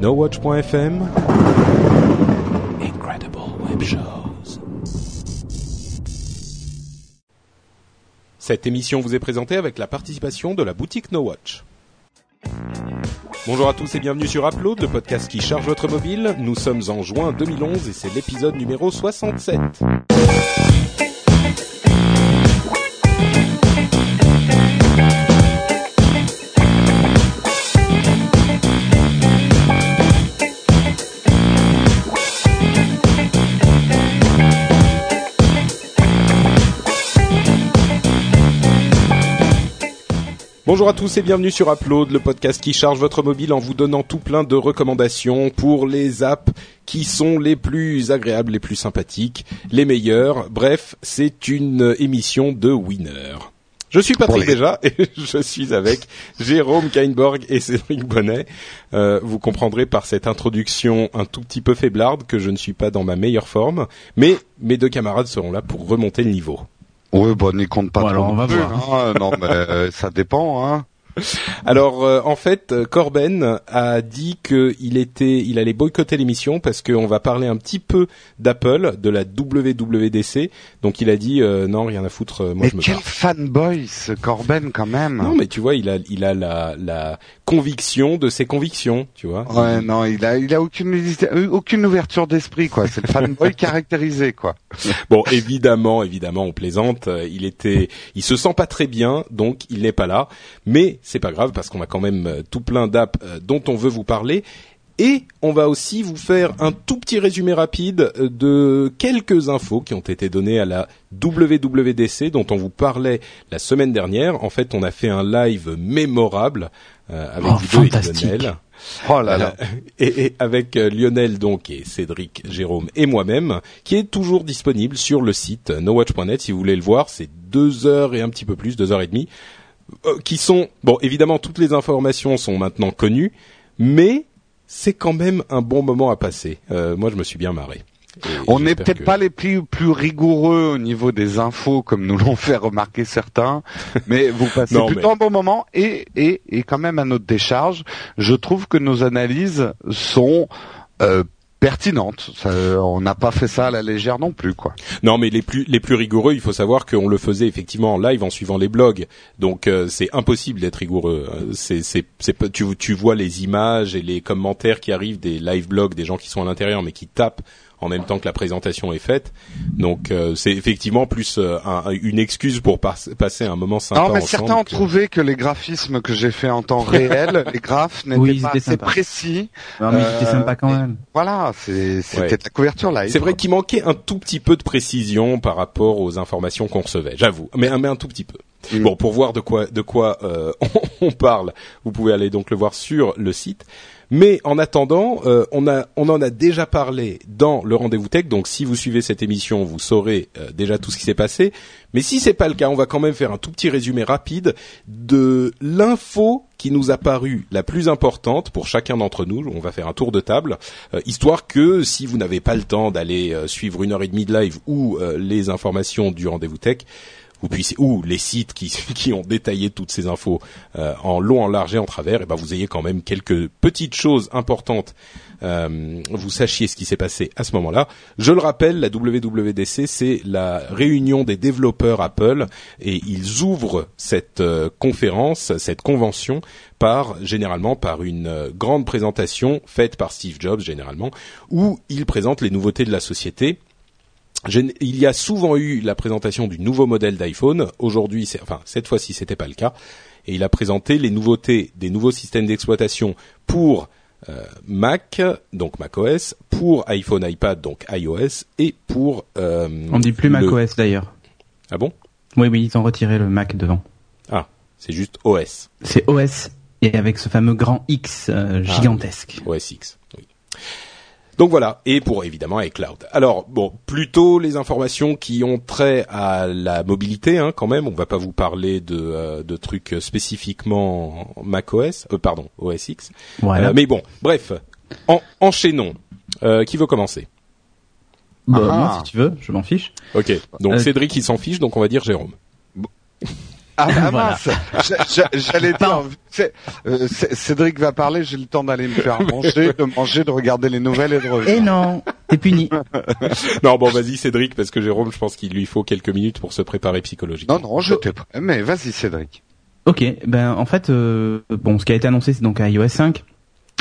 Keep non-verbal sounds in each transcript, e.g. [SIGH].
NoWatch.fm Incredible Web Shows. Cette émission vous est présentée avec la participation de la boutique NoWatch. Bonjour à tous et bienvenue sur Upload, le podcast qui charge votre mobile. Nous sommes en juin 2011 et c'est l'épisode numéro 67. Bonjour à tous et bienvenue sur Upload, le podcast qui charge votre mobile en vous donnant tout plein de recommandations pour les apps qui sont les plus agréables, les plus sympathiques, les meilleures. Bref, c'est une émission de winner. Je suis Patrick déjà et [LAUGHS] je suis avec Jérôme Kainborg et Cédric Bonnet. Euh, vous comprendrez par cette introduction un tout petit peu faiblarde que je ne suis pas dans ma meilleure forme, mais mes deux camarades seront là pour remonter le niveau. Oui, bon, n'y compte pas Bon, trop. alors, on va non plus, voir. hein. Non, mais euh, ça dépend. Hein. Alors euh, en fait, Corben a dit qu'il était, il allait boycotter l'émission parce qu'on va parler un petit peu d'Apple, de la WWDC. Donc il a dit euh, non, rien à foutre, euh, moi mais je me quel fanboy, ce Corben, quand même. Non, mais tu vois, il a, il a la, la conviction de ses convictions, tu vois. Ouais, non, il a, il a aucune, aucune ouverture d'esprit, quoi. C'est le fanboy [LAUGHS] caractérisé, quoi. Bon, évidemment, évidemment, on plaisante. Il était, il se sent pas très bien, donc il n'est pas là. Mais c'est pas grave parce qu'on a quand même euh, tout plein d'apps euh, dont on veut vous parler. Et on va aussi vous faire un tout petit résumé rapide euh, de quelques infos qui ont été données à la WWDC dont on vous parlait la semaine dernière. En fait, on a fait un live mémorable euh, avec Oh, vous deux et. Lionel. Oh là là. Euh, [LAUGHS] et, et avec Lionel donc et Cédric, Jérôme et moi-même, qui est toujours disponible sur le site nowatch.net. Si vous voulez le voir, c'est deux heures et un petit peu plus, deux heures et demie, euh, qui sont bon. Évidemment, toutes les informations sont maintenant connues, mais c'est quand même un bon moment à passer. Euh, moi, je me suis bien marré. Et On n'est peut-être que- pas les plus, plus rigoureux au niveau des infos, comme nous l'ont [LAUGHS] fait remarquer certains, mais vous [LAUGHS] passez Non, plutôt mais- un bon moment et, et, et quand même à notre décharge, je trouve que nos analyses sont euh, pertinentes. Ça, on n'a pas fait ça à la légère non plus, quoi. Non, mais les plus les plus rigoureux, il faut savoir qu'on le faisait effectivement en live en suivant les blogs. Donc euh, c'est impossible d'être rigoureux. Euh, C'est c'est c'est tu tu vois les images et les commentaires qui arrivent des live blogs des gens qui sont à l'intérieur mais qui tapent en même temps que la présentation est faite. Donc euh, c'est effectivement plus euh, un- une excuse pour pas- passer un moment sympa Non, mais ensemble certains ont que- trouvé que les graphismes que j'ai fait en temps réel, [LAUGHS] les graphes n'étaient Oui, pas assez précis. Non, mais Euh, c'était sympa quand même. Voilà, c'est- c'était Ouais. la couverture live. C'est vrai qu'il manquait un tout petit peu de précision par rapport aux informations qu'on recevait, j'avoue, mais, un- mais un tout petit peu. Mm. Bon, pour voir de quoi de quoi euh, [LAUGHS] on parle, vous pouvez aller donc le voir sur le site. Mais en attendant, euh, on a on en a déjà parlé dans le rendez-vous tech. Donc si vous suivez cette émission, vous saurez euh, déjà tout ce qui s'est passé. Mais si c'est pas le cas, on va quand même faire un tout petit résumé rapide de l'info qui nous a paru la plus importante pour chacun d'entre nous. On va faire un tour de table, euh, histoire que si vous n'avez pas le temps d'aller suivre une heure et demie de live ou les informations du rendez-vous tech, ou les sites qui [LAUGHS] qui ont détaillé toutes ces infos euh, en long, en large et en travers, et ben vous ayez quand même quelques petites choses importantes. euh, vous sachiez ce qui s'est passé à ce moment-là. Je le rappelle, la WWDC, c'est la réunion des développeurs Apple, et ils ouvrent cette euh, conférence, cette convention, par généralement par une euh, grande présentation faite par Steve Jobs généralement, où il présente les nouveautés de la société. Je il y a souvent eu la présentation du nouveau modèle d'iPhone. Aujourd'hui, c'est- enfin cette fois-ci, c'était pas le cas. Et il a présenté les nouveautés des nouveaux systèmes d'exploitation pour euh, Mac, donc macOS, pour iPhone, iPad, donc iOS, et pour euh, On dit plus le- macOS d'ailleurs. Ah bon? Oui, oui, ils ont retiré le Mac devant. Ah, c'est juste OS, C'est OS et avec ce fameux grand X euh, Ah, gigantesque. OS X. Oui. Donc voilà, et pour évidemment iCloud. Alors bon, plutôt les informations qui ont trait à la mobilité, hein, quand même. On va pas vous parler de, euh, de trucs spécifiquement macOS, euh, pardon, OS X. Voilà. Euh, mais bon, bref, en, enchaînons. Euh, qui veut commencer? Bah, Ah. Moi, si tu veux, je m'en fiche. Ok, donc Euh, Cédric il s'en fiche, donc on va dire Jérôme. Ah, ah, mince, J'a- j'a- j'allais dire, euh, Cédric va parler, j'ai le temps d'aller me faire [LAUGHS] manger, de manger, de regarder les nouvelles et de revenir. Et non, t'es puni. [LAUGHS] Non, bon, vas-y Cédric, parce que Jérôme, je pense qu'il lui faut quelques minutes pour se préparer psychologiquement. Non, non, j'étais prêt, mais vas-y Cédric. Ok, ben en fait, euh, bon, ce qui a été annoncé, c'est donc un iOS 5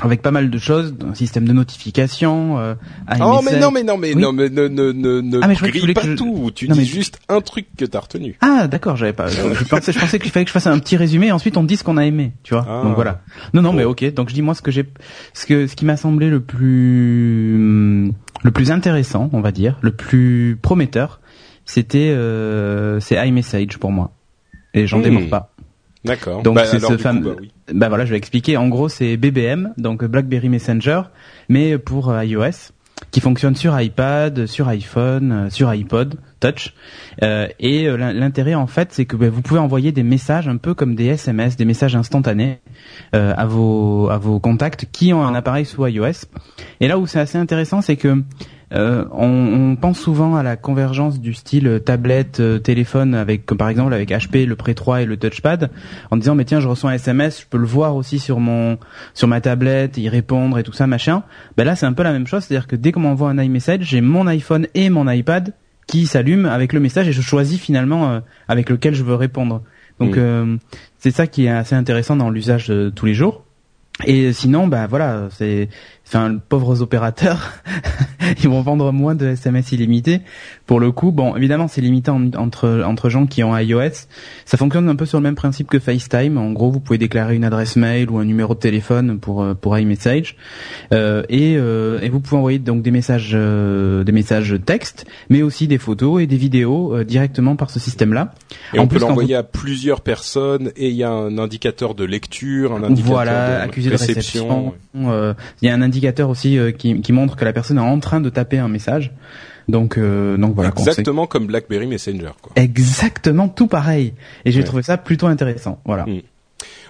avec pas mal de choses, un système de notification. Euh, Oh, mais non, mais non, mais Oui. non, mais ne, ne, ne, ne Ah, mais je grille pas que je- tout. Tu Non, dis mais- juste un truc que t'as retenu. Ah, d'accord, j'avais pas. Je, pensais, je pensais qu'il fallait que je fasse un petit résumé. Et ensuite, on dit ce qu'on a aimé, tu vois. Ah. Donc voilà. Non, non, mais Bon. ok. Donc je dis moi ce que j'ai, ce que, ce qui m'a semblé le plus, hum, le plus intéressant, on va dire, le plus prometteur, c'était, euh, c'est iMessage pour moi. Et j'en Hmm. démords pas. D'accord. Donc, Bah, c'est ce fameux- bah oui. Bah voilà, je vais expliquer. En gros, c'est BBM, donc BlackBerry Messenger, mais pour euh, iOS, qui fonctionne sur iPad, sur iPhone, euh, sur iPod Touch. Euh, et euh, l'in- l'intérêt, en fait, c'est que bah, vous pouvez envoyer des messages un peu comme des SMS, des messages instantanés euh, à vos à vos contacts qui ont un appareil sous iOS. Et là où c'est assez intéressant, c'est que euh, on, on pense souvent à la convergence du style euh, tablette, euh, téléphone, avec comme par exemple avec HP, le Pre 3 et le touchpad, en disant mais tiens je reçois un SMS, je peux le voir aussi sur mon sur ma tablette, y répondre et tout ça machin. Ben là c'est un peu la même chose, c'est-à-dire que dès qu'on m'envoie un iMessage, j'ai mon iPhone et mon iPad qui s'allument avec le message et je choisis finalement euh, avec lequel je veux répondre. Donc Mm. euh, c'est ça qui est assez intéressant dans l'usage de tous les jours. Et sinon, bah voilà, c'est, enfin, pauvres opérateurs, [LAUGHS] ils vont vendre moins de SMS illimités. Pour le coup, bon, évidemment, c'est limité en- entre entre gens qui ont iOS. Ça fonctionne un peu sur le même principe que FaceTime. En gros, vous pouvez déclarer une adresse mail ou un numéro de téléphone pour euh, pour iMessage, euh, et euh, et vous pouvez envoyer donc des messages euh, des messages texte, mais aussi des photos et des vidéos euh, directement par ce système-là. Et En on plus, peut l'envoyer à plusieurs personnes et il y a un indicateur de lecture, un indicateur Voilà, de accusé de réception. Euh, Il y a un indicateur aussi euh, qui, qui montre que la personne est en train de taper un message. Donc, euh, donc voilà. Exactement comme BlackBerry Messenger, quoi. Exactement tout pareil. Et j'ai Ouais. trouvé ça plutôt intéressant. Voilà. Mm.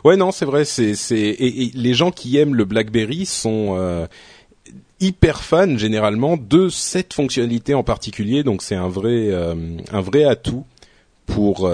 Ouais, non, c'est vrai. C'est, c'est, et, et les gens qui aiment le BlackBerry sont euh, hyper fans généralement de cette fonctionnalité en particulier. Donc, c'est un vrai, un vrai atout pour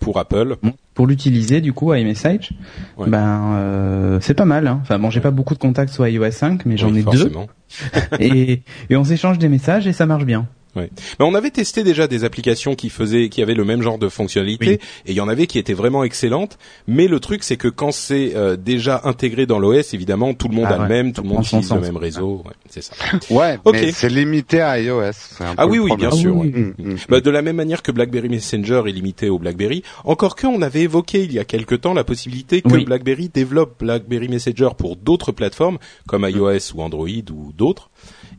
pour Apple. Pour l'utiliser du coup iMessage, Ouais. ben euh, c'est pas mal. Hein. Enfin bon, j'ai pas beaucoup de contacts sur iOS 5, mais j'en Oui, ai forcément. deux. [LAUGHS] Et, et on s'échange des messages et ça marche bien. Mais on avait testé déjà des applications qui faisaient, qui avaient le même genre de fonctionnalité, Oui. et il y en avait qui étaient vraiment excellentes. Mais le truc, c'est que quand c'est euh, déjà intégré dans l'OS, évidemment, tout le monde Ah a le ouais, même, tout le monde utilise le même réseau. Ouais, c'est ça. [LAUGHS] Ouais, Ok. mais c'est limité à iOS. un Ah peu oui, oui, bien sûr. Ah oui, ouais. Mm, mm. Bah, de la même manière que BlackBerry Messenger est limité au BlackBerry, encore que on avait évoqué il y a quelque temps la possibilité que Oui. BlackBerry développe BlackBerry Messenger pour d'autres plateformes comme iOS ou Android ou d'autres.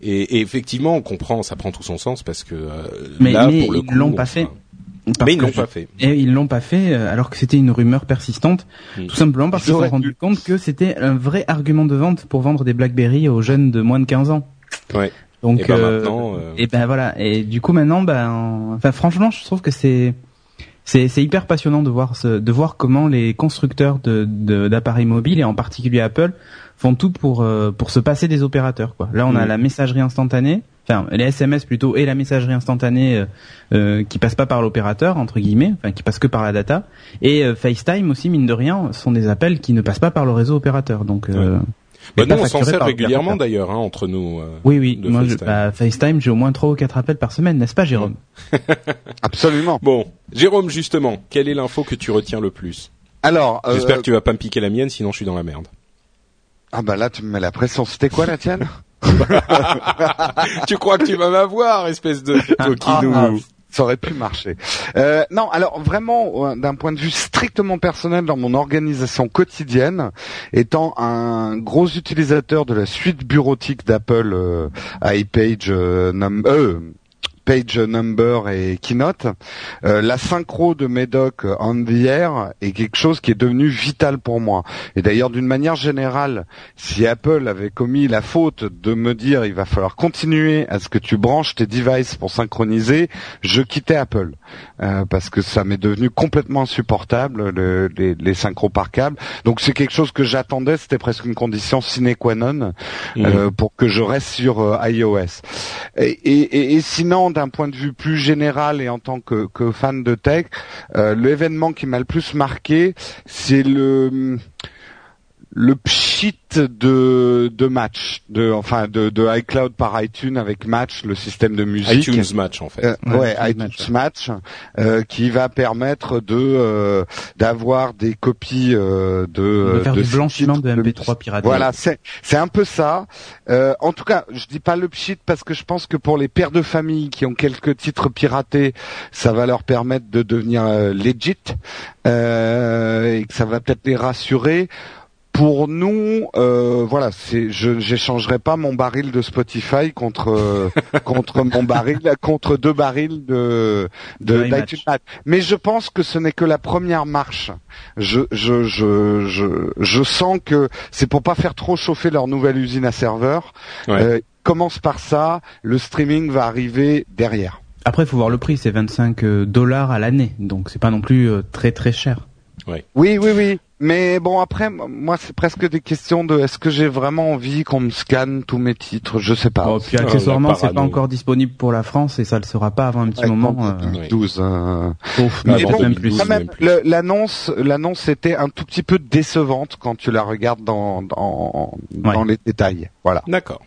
Et, et effectivement, on comprend, ça prend tout son sens parce que euh, Mais- là, mais pour le ils coup, l'ont on pas fait. Parce Mais ils l'ont pas fait. Et ils l'ont pas fait euh, alors que c'était une rumeur persistante, Mm. tout simplement parce Ils qu'ils se sont rendus compte que c'était un vrai argument de vente pour vendre des BlackBerry aux jeunes de moins de 15 ans. Ouais. Donc Et ben euh, maintenant, euh, et ben voilà et du coup maintenant ben enfin franchement je trouve que c'est c'est c'est hyper passionnant de voir ce, de voir comment les constructeurs de de- d'appareils mobiles et en particulier Apple font tout pour euh, pour se passer des opérateurs quoi. Là on a Mm. la messagerie instantanée, enfin les SMS plutôt et la messagerie instantanée euh, euh, qui passe pas par l'opérateur entre guillemets, enfin qui passe que par la data et euh, FaceTime aussi mine de rien sont des appels qui ne passent pas par le réseau opérateur donc euh, bah, nous, pas on s'en sert régulièrement d'ailleurs hein, entre nous. euh, Oui oui, de moi je- FaceTime. bah, FaceTime j'ai au moins trois ou quatre appels par semaine, n'est-ce pas Jérôme [LAUGHS] Absolument. Bon, Jérôme, justement, quelle est l'info que tu retiens le plus? Alors, euh, J'espère que tu vas pas me piquer la mienne, sinon je suis dans la merde. Ah bah là tu me mets la pression. C'était quoi la tienne? [LAUGHS] Tu crois que tu vas m'avoir, espèce de coquinou Ah, ça aurait pu marcher. Euh, non, alors vraiment, euh, d'un point de vue strictement personnel dans mon organisation quotidienne, étant un gros utilisateur de la suite bureautique d'Apple, euh, iPage, euh, num- euh, Page Number et Keynote, euh, la synchro de Medoc on the air est quelque chose qui est devenu vital pour moi. Et d'ailleurs, d'une manière générale, si Apple avait commis la faute de me dire il va falloir continuer à ce que tu branches tes devices pour synchroniser, je quittais Apple euh, parce que ça m'est devenu complètement insupportable le- les, les synchros par câble. Donc c'est quelque chose que j'attendais, c'était presque une condition sine qua non Mhm. euh, pour que je reste sur euh, iOS. Et, et- et- et sinon, d'un point de vue plus général et en tant que, que fan de tech, euh, l'événement qui m'a le plus marqué, c'est le le pchit de de match de enfin de, de iCloud par iTunes avec Match le système de musique iTunes Match en fait euh, ouais, iTunes Match, euh, qui va permettre de euh, d'avoir des copies euh, de de faire de du blanchiment de de- MP3 piraté. voilà, c'est c'est un peu ça. Euh, en tout cas, je dis pas le pchit parce que je pense que pour les pères de famille qui ont quelques titres piratés, ça va leur permettre de devenir euh, legit euh, et que ça va peut-être les rassurer. Pour nous, euh, voilà, c'est je j'échangerai pas mon baril de Spotify contre euh, [LAUGHS] contre mon baril contre deux barils de de d'iTunes. Mais je pense que ce n'est que la première marche. Je je je je je sens que c'est pour pas faire trop chauffer leur nouvelle usine à serveurs. Ouais. Euh, commence par ça, le streaming va arriver derrière. Après, il faut voir le prix, c'est 25 dollars à l'année, donc c'est pas non plus euh, très très cher. Oui, oui, oui. Mais bon, après, moi, c'est presque des questions de est-ce que j'ai vraiment envie qu'on me scanne tous mes titres? Je sais pas. Bon, puis Ah, accessoirement, c'est pas encore disponible pour la France et ça le sera pas avant un petit Ouais, moment. en euh, 2012. hein. sauf Mais bon, même 2012, plus. L'annonce, l'annonce était un tout petit peu décevante quand tu la regardes dans dans, Ouais. dans les détails. Voilà. D'accord.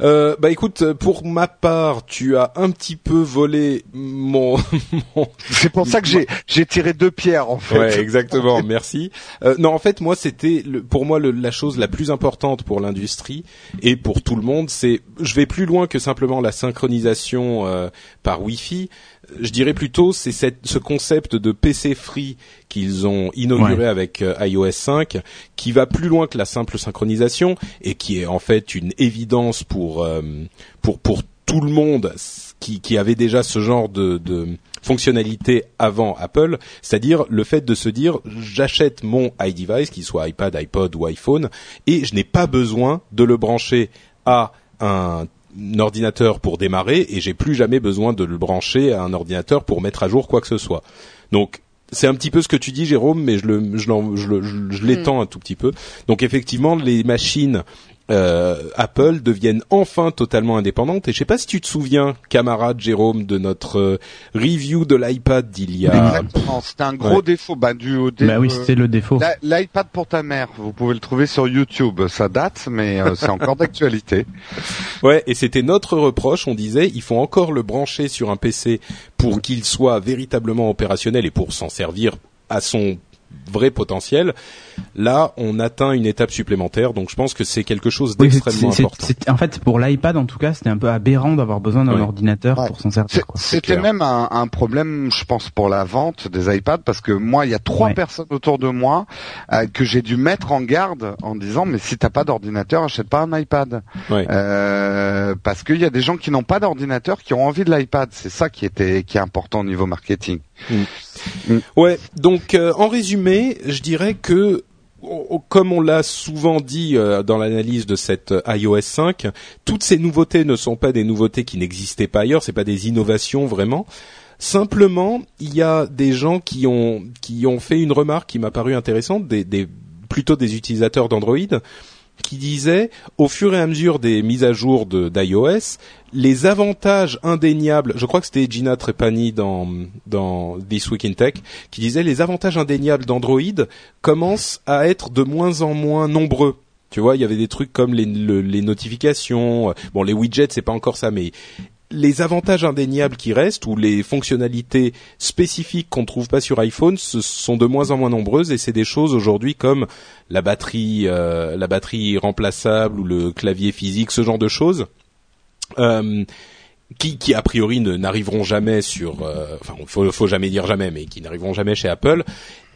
Euh, bah écoute, pour ma part, tu as un petit peu volé mon, mon C'est pour ça que j'ai j'ai tiré deux pierres en fait. Ouais, exactement. [LAUGHS] Merci. Euh, non, en fait, moi, c'était pour moi le- la chose la plus importante pour l'industrie et pour tout le monde. C'est, je vais plus loin que simplement la synchronisation euh, par Wi-Fi. Je dirais plutôt, c'est cette, ce concept de PC free qu'ils ont inauguré avec euh, iOS 5, qui va plus loin que la simple synchronisation et qui est en fait une évidence pour euh, pour pour tout le monde qui, qui avait déjà ce genre de, de fonctionnalité avant Apple, c'est-à-dire le fait de se dire j'achète mon iDevice, qu'il soit iPad, iPod ou iPhone, et je n'ai pas besoin de le brancher à un ordinateur pour démarrer et j'ai plus jamais besoin de le brancher à un ordinateur pour mettre à jour quoi que ce soit. Donc c'est un petit peu ce que tu dis Jérôme, mais je le je je l'étends un tout petit peu. Donc effectivement les machines euh, Apple deviennent enfin totalement indépendantes. Et je sais pas si tu te souviens, camarade Jérôme, de notre euh, review de l'iPad d'il y a. Exactement. C'était un gros Ouais. défaut, bah, dû au dé- Bah oui, c'était le défaut. L'iPad pour ta mère, vous pouvez le trouver sur YouTube. Ça date, mais euh, c'est encore d'actualité. [LAUGHS] Ouais, et c'était notre reproche. On disait, il faut encore le brancher sur un PC pour qu'il soit véritablement opérationnel et pour s'en servir à son vrai potentiel. Là, on atteint une étape supplémentaire, donc je pense que c'est quelque chose Oui, d'extrêmement important. c'est- en fait, pour l'iPad, en tout cas, c'était un peu aberrant d'avoir besoin d'un ordinateur Ouais. pour s'en servir. C'était même un, un problème, je pense, pour la vente des iPads, parce que moi, il y a trois Ouais. personnes autour de moi euh, que j'ai dû mettre en garde en disant, mais si t'as pas d'ordinateur, achète pas un iPad. Ouais. Euh, parce qu'il y a des gens qui n'ont pas d'ordinateur qui ont envie de l'iPad. C'est ça qui était qui est important au niveau marketing. Ouais, donc euh, en résumé, je dirais que comme on l'a souvent dit euh, dans l'analyse de cette euh, iOS 5, toutes ces nouveautés ne sont pas des nouveautés qui n'existaient pas ailleurs, c'est pas des innovations vraiment. Simplement, il y a des gens qui ont qui ont fait une remarque qui m'a paru intéressante, des plutôt des utilisateurs d'Android qui disaient au fur et à mesure des mises à jour d'iOS, les avantages indéniables, je crois que c'était Gina Trepani dans dans This Week in Tech qui disait les avantages indéniables d'Android commencent à être de moins en moins nombreux. Tu vois, il y avait des trucs comme les, le- les notifications, bon les widgets c'est pas encore ça, mais les avantages indéniables qui restent ou les fonctionnalités spécifiques qu'on ne trouve pas sur iPhone sont de moins en moins nombreuses et c'est des choses aujourd'hui comme la batterie, euh, la batterie remplaçable ou le clavier physique, ce genre de choses. Euh, qui, qui a priori n'arriveront jamais sur, euh, enfin, faut, faut jamais dire jamais, mais qui n'arriveront jamais chez Apple.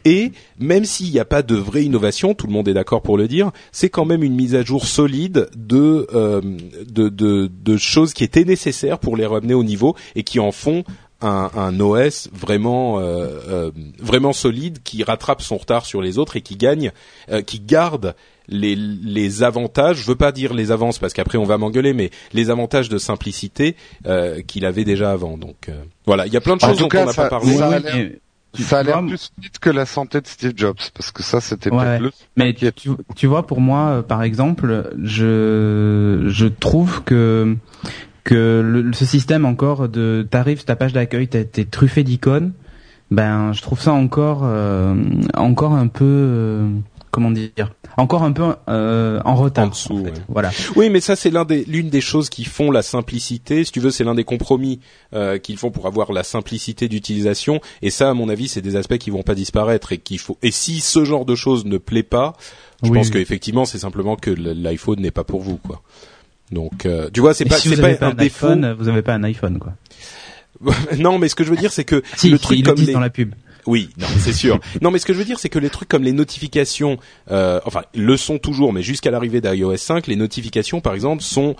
Et même s'il n'y a pas de vraie innovation, tout le monde est d'accord pour le dire, c'est quand même une mise à jour solide de, euh, de, de, de choses qui étaient nécessaires pour les ramener au niveau et qui en font un, un OS vraiment euh, euh, vraiment solide qui rattrape son retard sur les autres et qui gagne, euh, qui garde les, les avantages. Je veux pas dire les avances parce qu'après on va m'engueuler, mais les avantages de simplicité euh, qu'il avait déjà avant. Donc euh, voilà, il y a plein de En choses tout dont cas, on n'a pas parlé. ça a Ouais, Ça a l'air plus vite que la santé de Steve Jobs, parce que ça, c'était Ouais, peut-être le. Mais tu, tu vois, pour moi, euh, par exemple, je je trouve que que le, ce système encore de t'arrives ta page d'accueil t'es, t'es truffé d'icônes ben je trouve ça encore euh, encore un peu euh, comment dire encore un peu euh, en retard. En dessous, fait. ouais. Voilà. Oui, mais ça c'est l'un des l'une des choses qui font la simplicité. Si tu veux, c'est l'un des compromis euh, qu'ils font pour avoir la simplicité d'utilisation. Et ça, à mon avis, c'est des aspects qui vont pas disparaître et qu'il faut. Et si ce genre de choses ne plaît pas, je Oui, pense oui. qu'effectivement, c'est simplement que l'iPhone n'est pas pour vous, quoi. Donc, euh, tu vois, c'est pas si c'est vous pas avez pas un un défaut. iPhone, vous avez pas un iPhone quoi. [LAUGHS] non, mais ce que je veux dire, c'est que Si, le truc ils comme le disent les dans la pub. Oui, non, c'est sûr. [LAUGHS] non, mais ce que je veux dire, c'est que les trucs comme les notifications, euh, enfin, le sont toujours, mais jusqu'à l'arrivée d'iOS 5, les notifications, par exemple, sont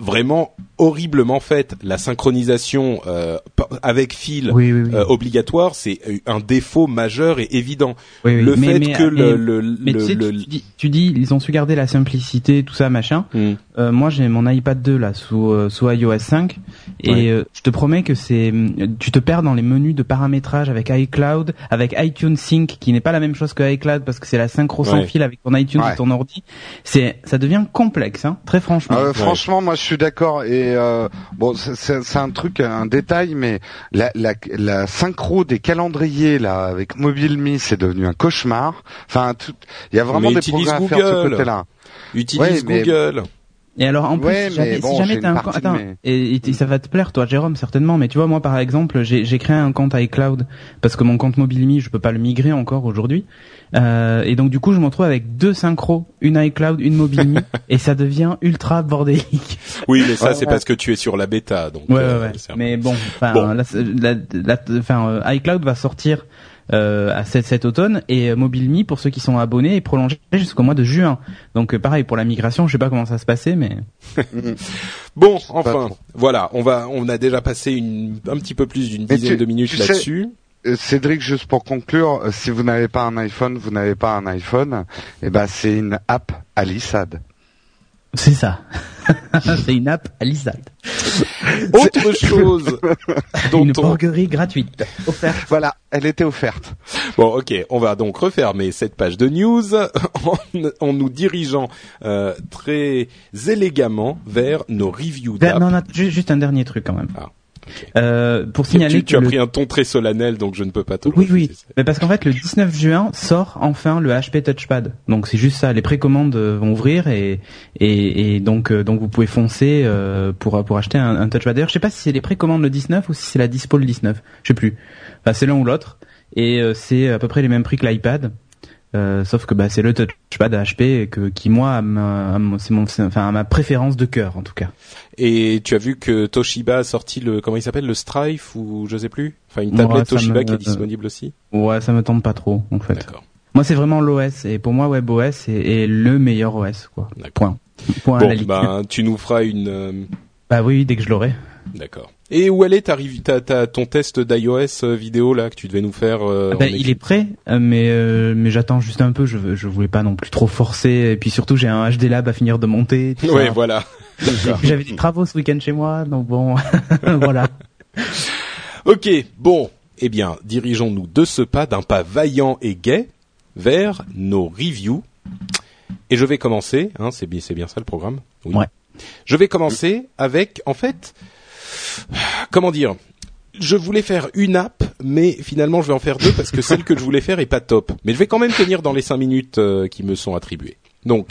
vraiment horriblement faites. La synchronisation euh, avec fil Oui, oui, oui. euh, obligatoire, c'est un défaut majeur et évident. Oui, oui. Le Mais- fait mais- que le, mais- le, Mais le- tu sais, le- tu, dis, tu dis, ils ont su garder la simplicité, tout ça, machin. Hmm. Euh, moi, j'ai mon iPad 2 là sous euh, sous iOS 5 et Ouais. euh, je te promets que c'est, tu te perds dans les menus de paramétrage avec iCloud, avec iTunes Sync, qui n'est pas la même chose que iCloud parce que c'est la synchro sans fil avec ton iTunes Ouais. et ton ordi. C'est, ça devient complexe, hein, très franchement. Euh, Franchement, moi je suis d'accord. Et euh, bon, c'est- un truc, un détail, mais la, la, la synchro des calendriers là avec MobileMe, c'est devenu un cauchemar. Enfin, il y a vraiment Mais des progrès à faire de ce côté-là. utilise Ouais, mais- Google. Et alors en plus, Ouais, si jamais, mais si jamais t'as un compte, attends, mes- et, et ça va te plaire toi, Jérôme, certainement. Mais tu vois, moi par exemple, j'ai j'ai créé un compte iCloud parce que mon compte MobileMe, je peux pas le migrer encore aujourd'hui. Euh, et donc du coup, je me retrouve avec deux synchros, une iCloud, une MobileMe, [LAUGHS] et ça devient ultra bordélique. Oui, mais ça, Ouais, c'est ouais. parce que tu es sur la bêta, donc. Ouais, euh, ouais, ouais. Mais bon, enfin, Bon. la- la- enfin, euh, iCloud va sortir euh, à cet, cet automne et euh, MobileMe pour ceux qui sont abonnés est prolongé jusqu'au mois de juin. Donc euh, pareil pour la migration, je sais pas comment ça se passait, mais [LAUGHS] Bon, enfin, voilà, on va, on a déjà passé une, un petit peu plus d'une dizaine tu- de minutes sais- là-dessus. Euh, Cédric, juste pour conclure, si vous n'avez pas un iPhone, vous n'avez pas un iPhone. Et ben, c'est une app à l'ISAD. C'est ça. [LAUGHS] c'est une app à l'ISAD. Autre chose [LAUGHS] dont Une on... borguerie gratuite offerte. Voilà, elle était offerte. Bon, ok, on va donc refermer cette page de news [LAUGHS] en, en nous dirigeant euh, très élégamment vers nos reviews d'app. non, non, ju- juste un dernier truc quand même. Ah. Euh, pour Tu, signaler tu- tu que as le- pris un ton très solennel, donc je ne peux pas te Oui, oui. Mais parce qu'en fait, le 19 juin sort enfin le HP Touchpad. Donc c'est juste ça. Les précommandes euh, vont ouvrir et et, et donc euh, donc vous pouvez foncer euh, pour pour acheter un, un Touchpad. D'ailleurs, je sais pas si c'est les précommandes le 19 ou si c'est la dispo le 19. Je sais plus. Enfin, c'est l'un ou l'autre. Et euh, c'est à peu près les mêmes prix que l'iPad. Euh, sauf que bah c'est le touchpad HP que qui moi c'est mon enfin ma préférence de cœur en tout cas. Et tu as vu que Toshiba a sorti le comment il s'appelle le Strife ou je sais plus, enfin une tablette Toshiba me- qui est disponible aussi. Ouais, ça me tente pas trop en fait. D'accord. Moi, c'est vraiment l'OS et pour moi, WebOS est, est le meilleur OS quoi. Point. Point à la Bon, ben tu nous feras une. euh, Bah oui, dès que je l'aurai. D'accord. Et où elle est ta, ta, ton test d'iOS euh, vidéo là que tu devais nous faire euh, Ah bah, en il est prêt, euh, mais euh, mais j'attends juste un peu. Je je voulais pas non plus trop forcer. Et puis surtout, j'ai un HD Lab à finir de monter. Ouais, ça. voilà. [LAUGHS] J'avais des travaux ce week-end chez moi, donc bon, [LAUGHS] voilà. Ok, bon, eh bien, dirigeons-nous de ce pas, d'un pas vaillant et gai, vers nos reviews. Et je vais commencer, hein, c'est bien, c'est bien ça le programme? Oui. Ouais. Je vais commencer avec, en fait, comment dire? Je voulais faire une app, mais finalement je vais en faire deux parce que celle que je voulais faire est pas top. Mais je vais quand même tenir dans les cinq minutes euh, qui me sont attribuées. Donc,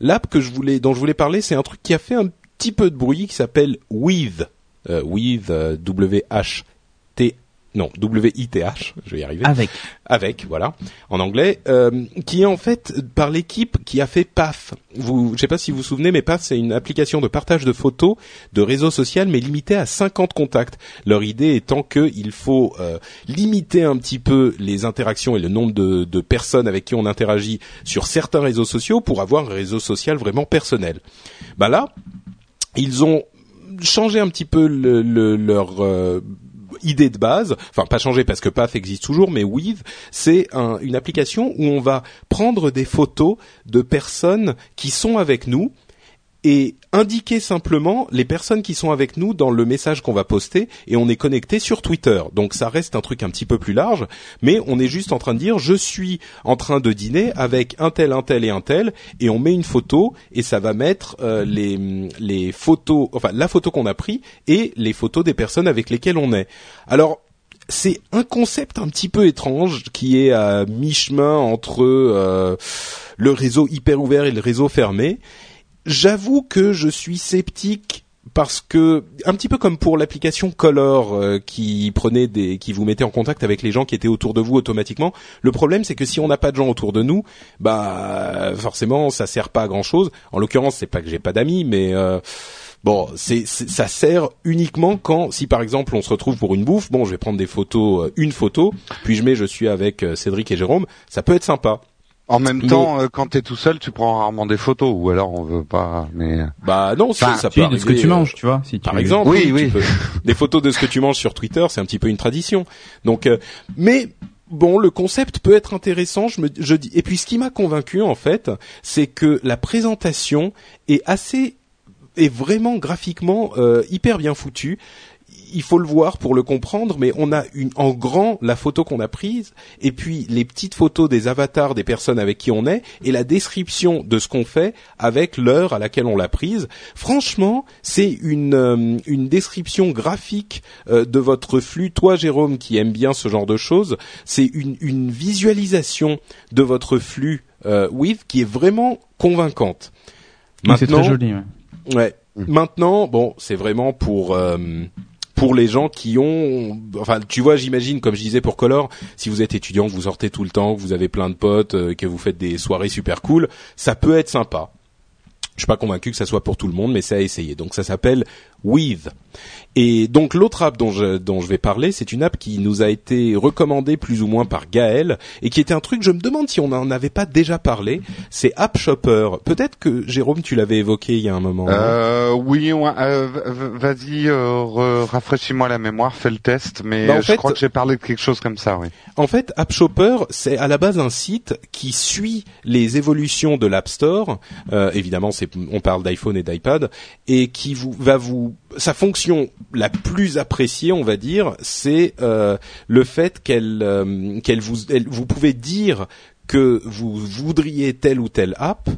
l'app que je voulais, dont je voulais parler, c'est un truc qui a fait un petit peu de bruit qui s'appelle With. Euh, with, euh, W-H-T, non, W-I-T-H, je vais y arriver. Avec. Avec, voilà, en anglais, euh, qui est en fait par l'équipe qui a fait PAF. Vous, je sais pas si vous vous souvenez, mais PAF c'est une application de partage de photos de réseau social, mais limitée à 50 contacts. Leur idée étant qu'il faut euh, limiter un petit peu les interactions et le nombre de, de personnes avec qui on interagit sur certains réseaux sociaux pour avoir un réseau social vraiment personnel. Ben là, ils ont changé un petit peu le, le- leur euh, idée de base, enfin pas changé parce que PAF existe toujours, mais With, c'est un- une application où on va prendre des photos de personnes qui sont avec nous et indiquer simplement les personnes qui sont avec nous dans le message qu'on va poster et on est connecté sur Twitter. Donc ça reste un truc un petit peu plus large, mais on est juste en train de dire je suis en train de dîner avec un tel, un tel et un tel et on met une photo et ça va mettre euh, les, les photos, enfin la photo qu'on a pris et les photos des personnes avec lesquelles on est. Alors c'est un concept un petit peu étrange qui est à mi-chemin entre euh, le réseau hyper ouvert et le réseau fermé J'avoue que je suis sceptique parce que un petit peu comme pour l'application Color euh, qui prenait des qui vous mettait en contact avec les gens qui étaient autour de vous automatiquement le problème c'est que si on n'a pas de gens autour de nous bah forcément ça sert pas à grand chose en l'occurrence c'est pas que j'ai pas d'amis mais euh, Bon, c'est, ça sert uniquement quand, si par exemple on se retrouve pour une bouffe, bon, je vais prendre des photos, euh, une photo, puis je mets, je suis avec Cédric et Jérôme, ça peut être sympa. En même temps, euh, quand t'es tout seul, tu prends rarement des photos, ou alors on veut pas. Mais bah non, ça, ça peut de ce que tu manges, tu vois. Si tu par exemple, oui, oui. [LAUGHS] des photos de ce que tu manges sur Twitter, c'est un petit peu une tradition. Donc, euh, mais bon, le concept peut être intéressant. Je me, je dis. Et puis, ce qui m'a convaincu en fait, c'est que la présentation est assez est vraiment graphiquement euh, hyper bien foutue il faut le voir pour le comprendre, mais on a une, en grand la photo qu'on a prise, et puis les petites photos des avatars des personnes avec qui on est, et la description de ce qu'on fait avec l'heure à laquelle on l'a prise. Franchement, c'est une, euh, une description graphique euh, de votre flux. Toi, Jérôme, qui aime bien ce genre de choses, c'est une, une visualisation de votre flux euh, with qui est vraiment convaincante. C'est très joli. Ouais. ouais. Mm. Maintenant, bon, c'est vraiment pour euh, pour les gens qui ont, enfin, tu vois, j'imagine, comme je disais pour Color, si vous êtes étudiant, que vous sortez tout le temps, que vous avez plein de potes, euh, que vous faites des soirées super cool, ça peut être sympa. Je suis pas convaincu que ça soit pour tout le monde, mais c'est à essayer. Donc ça s'appelle With. Et donc l'autre app dont je, dont je vais parler, c'est une app qui nous a été recommandée plus ou moins par Gaël et qui était un truc, je me demande si on n'en avait pas déjà parlé, c'est App Shopper. Peut-être que Jérôme, tu l'avais évoqué il y a un moment. Euh, oui, euh, vas-y, euh, rafraîchis-moi la mémoire, fais le test, mais bah, je crois que j'ai parlé de quelque chose comme ça, oui. En fait, App Shopper, c'est à la base un site qui suit les évolutions de l'App Store. Euh, évidemment, c'est, on parle d'iPhone et d'iPad et qui vous va vous sa fonction la plus appréciée, on va dire, c'est euh, le fait qu'elle euh, qu'elle vous vous pouvez dire que vous voudriez telle ou telle app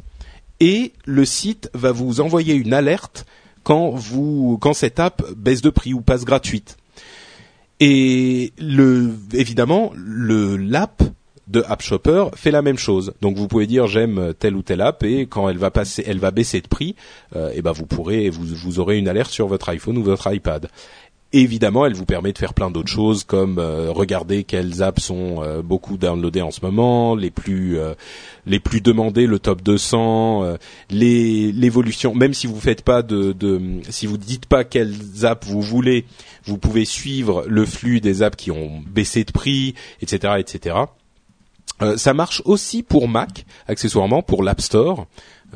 et le site va vous envoyer une alerte quand vous quand cette app baisse de prix ou passe gratuite. Et le évidemment le l'app de App Shopper fait la même chose. Donc vous pouvez dire j'aime telle ou telle app et quand elle va passer, elle va baisser de prix, euh, et ben vous pourrez, vous, vous aurez une alerte sur votre iPhone ou votre iPad. évidemment, elle vous permet de faire plein d'autres choses comme euh, regarder quelles apps sont euh, beaucoup downloadées en ce moment, les plus les plus demandées, le top 200, les l'évolution. Même si vous faites pas de, de si vous dites pas quelles apps vous voulez, vous pouvez suivre le flux des apps qui ont baissé de prix, etc., etc. Euh, ça marche aussi pour Mac, accessoirement pour l'App Store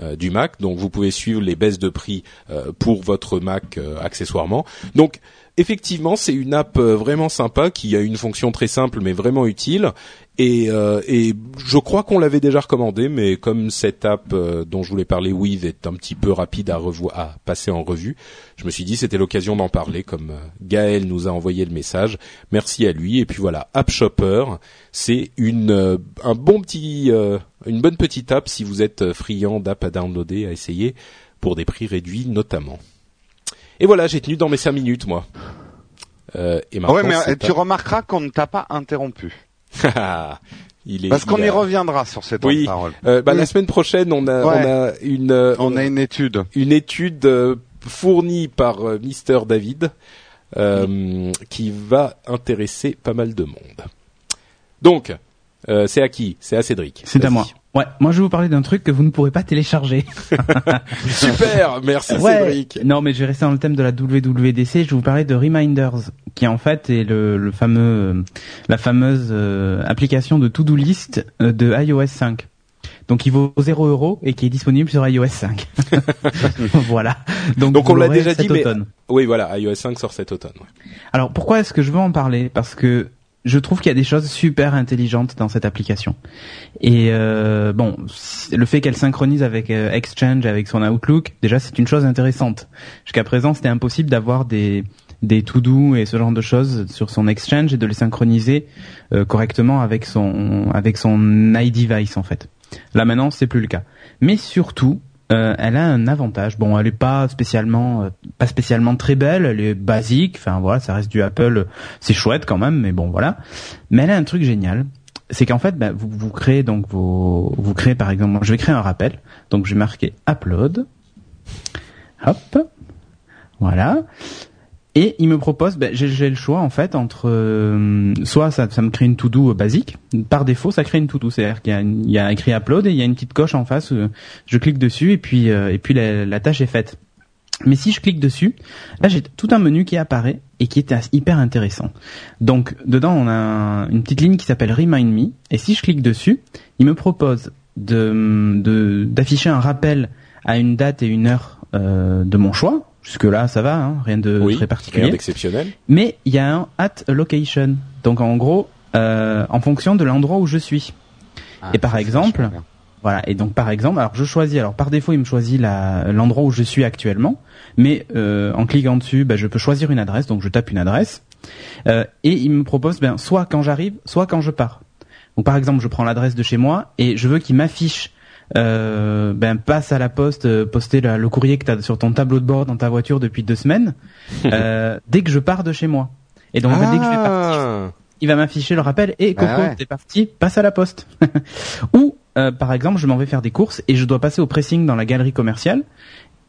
euh, du Mac. Donc vous pouvez suivre les baisses de prix euh, pour votre Mac accessoirement. Donc effectivement, c'est une app vraiment sympa qui a une fonction très simple mais vraiment utile et, euh, et je crois qu'on l'avait déjà recommandé, mais comme cette app euh, dont je voulais parler, Weave, est un petit peu rapide à, revoir, à passer en revue, je me suis dit c'était l'occasion d'en parler, comme euh, Gaël nous a envoyé le message. Merci à lui. Et puis voilà, App Shopper, c'est une un bon petit, une bonne petite app si vous êtes friand d'app à downloader, à essayer pour des prix réduits notamment. Et voilà, j'ai tenu dans mes cinq minutes moi. Euh, et ouais, mais tu remarqueras qu'on ne t'a pas interrompu. [LAUGHS] il est, Parce qu'on y reviendra sur cette oui. parole. Euh, bah, La semaine prochaine, on a, on a une, euh, on, a une étude, une étude euh, fournie par euh, Mister David qui va intéresser pas mal de monde. Donc, c'est à qui? C'est à Cédric. C'est à moi. Ouais, moi je vais vous parler d'un truc que vous ne pourrez pas télécharger. [LAUGHS] Super, merci Cédric. Non, mais je vais rester dans le thème de la WWDC. Je vais vous parler de Reminders, qui en fait est le, le fameux, la fameuse euh, application de to-do list euh, de iOS 5. Donc il vaut 0 euros et qui est disponible sur iOS 5. [LAUGHS] voilà. Donc, Donc on l'a déjà dit, mais oui, voilà, iOS 5 sort cet automne. Ouais. Alors pourquoi est-ce que je veux en parler? Parce que je trouve qu'il y a des choses super intelligentes dans cette application. Et euh, bon, le fait qu'elle synchronise avec euh, Exchange, avec son Outlook, déjà c'est une chose intéressante. Jusqu'à présent, c'était impossible d'avoir des des to-do et ce genre de choses sur son Exchange et de les synchroniser euh, correctement avec son avec son iDevice en fait. Là maintenant, c'est plus le cas. Mais surtout, euh, elle a un avantage. Bon, elle est pas spécialement euh, pas spécialement très belle, elle est basique. Enfin voilà, ça reste du Apple, c'est chouette quand même, mais bon voilà. Mais elle a un truc génial, c'est qu'en fait, bah, vous, vous créez donc vos, vous créez par exemple, je vais créer un rappel, donc je vais marquer upload, hop, voilà, et il me propose, ben, j'ai le choix en fait entre euh, soit ça, ça, me crée une to-do basique, par défaut ça crée une to-do, c'est-à-dire qu'il y, a écrit upload et il y a une petite coche en face, euh, je clique dessus et puis euh, et puis la, tâche est faite. Mais si je clique dessus, là j'ai tout un menu qui apparaît et qui est hyper intéressant. Donc dedans on a une petite ligne qui s'appelle Remind Me et si je clique dessus, il me propose de d'afficher un rappel à une date et une heure de mon choix Jusque là, ça va, hein, rien de très particulier. Rien d'exceptionnel. Mais il y a un at location. Donc en gros, euh, en fonction de l'endroit où je suis. Ah, et par exemple, voilà. Et donc par exemple, alors je choisis. Alors par défaut, il me choisit l'endroit où je suis actuellement. Mais euh, en cliquant dessus, bah, je peux choisir une adresse. Donc je tape une adresse. Euh, et il me propose, ben, soit quand j'arrive, soit quand je pars. Donc par exemple, je prends l'adresse de chez moi et je veux qu'il m'affiche euh, ben passe à la poste, euh, poster le courrier que tu as sur ton tableau de bord dans ta voiture depuis deux semaines, [LAUGHS] euh, dès que je pars de chez moi. Et donc dès que je vais partir, ah. il va m'afficher le rappel et Coco, ah t'es parti, passe à la poste. [LAUGHS] Ou euh, par exemple, je m'en vais faire des courses et je dois passer au pressing dans la galerie commerciale.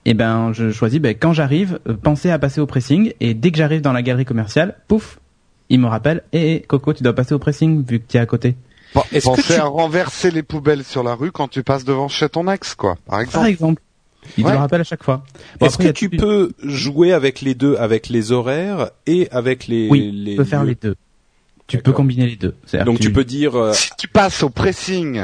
Et eh ben je choisis ben, quand j'arrive, pensez à passer au pressing et dès que j'arrive dans la galerie commerciale, pouf, il me rappelle et eh, Coco, tu dois passer au pressing vu que tu es à côté. Penser à renverser les poubelles sur la rue quand tu passes devant chez ton ex, quoi, par exemple. Par exemple. Il te le rappelle à chaque fois. Est-ce que tu peux jouer avec les deux, avec les horaires et avec les... Oui, les tu peux faire les deux. Tu peux combiner les deux. Donc tu... peux dire euh, si tu passes au pressing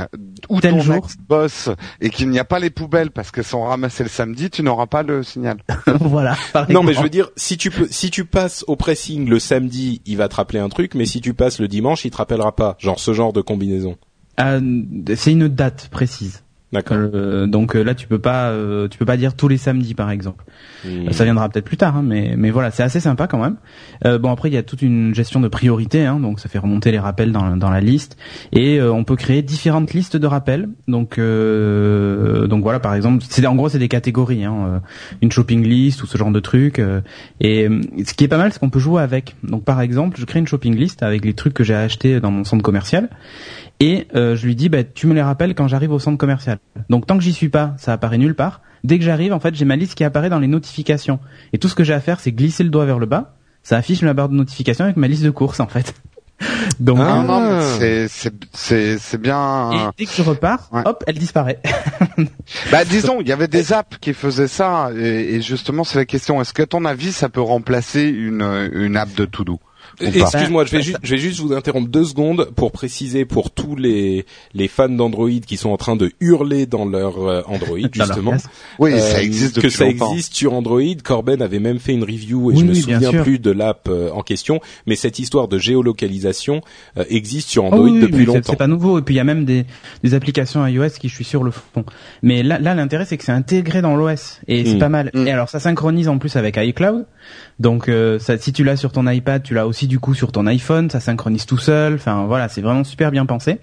où ton jour. ex bosse et qu'il n'y a pas les poubelles parce qu'elles sont ramassées le samedi, tu n'auras pas le signal. [LAUGHS] voilà. non mais je veux dire si tu peux si tu passes au pressing le samedi, il va te rappeler un truc, mais si tu passes le dimanche, il te rappellera pas. Genre ce genre de combinaison. Euh, c'est une date précise. D'accord. Euh, donc euh, là, tu peux pas, euh, tu peux pas dire tous les samedis, par exemple. Hmm. Ça viendra peut-être plus tard, hein, mais mais voilà, c'est assez sympa quand même. bon après, il y a toute une gestion de priorité, hein, donc ça fait remonter les rappels dans dans la liste, et on peut créer différentes listes de rappels. Donc donc voilà, par exemple, c'est en gros c'est des catégories, hein, une shopping list ou ce genre de trucs. et ce qui est pas mal, c'est qu'on peut jouer avec. Donc par exemple, je crée une shopping list avec les trucs que j'ai achetés dans mon centre commercial et euh, je lui dis bah tu me les rappelles quand j'arrive au centre commercial. Donc tant que j'y suis pas, ça apparaît nulle part. Dès que j'arrive, en fait, j'ai ma liste qui apparaît dans les notifications. Et tout ce que j'ai à faire, c'est glisser le doigt vers le bas. Ça affiche ma barre de notification avec ma liste de courses, en fait. [LAUGHS] Donc ah, c'est c'est c'est bien. Et dès que je repars, hop, elle disparaît. [LAUGHS] bah disons, il y avait des apps qui faisaient ça et, justement c'est la question. Est-ce que ton avis ça peut remplacer une une app de To Do Excuse-moi, je vais, juste, je vais juste vous interrompre deux secondes pour préciser pour tous les, les fans d'Android qui sont en train de hurler dans leur euh, Android, [LAUGHS] justement. oui, ça euh, existe Que ça existe sur Android. Corben avait même fait une review et je me souviens plus de l'app euh, en question, mais cette histoire de géolocalisation existe sur Android oh depuis longtemps. C'est pas nouveau. Et puis il y a même des, des applications iOS qui je suis sûr le font. Mais là, là l'intérêt c'est que c'est intégré dans l'OS et c'est hmm. pas mal. Hmm. Et alors ça synchronise en plus avec iCloud. Donc euh, ça, si tu l'as sur ton iPad, tu l'as aussi du coup sur ton iPhone, ça synchronise tout seul. Enfin voilà, c'est vraiment super bien pensé.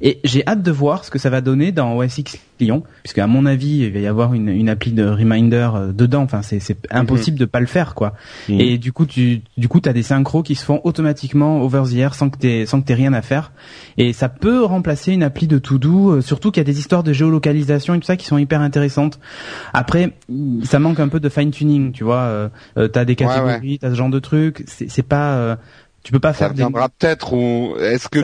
Et j'ai hâte de voir ce que ça va donner dans OS X Lyon, puisque à mon avis, il va y avoir une, une appli de reminder euh, dedans. Enfin, c'est, impossible mhm. de pas le faire, quoi. Mhm. Et du coup, tu, du coup, t'as des synchros qui se font automatiquement over the air sans que t'aies, sans que t'aies rien à faire. Et ça peut remplacer une appli de To Do, euh, surtout qu'il y a des histoires de géolocalisation et tout ça qui sont hyper intéressantes. Après, ça manque un peu de fine tuning, tu vois. Euh, t'as des catégories, t'as ce genre de trucs. C'est, c'est pas tu peux pas faire. Ça viendra peut-être ou est-ce que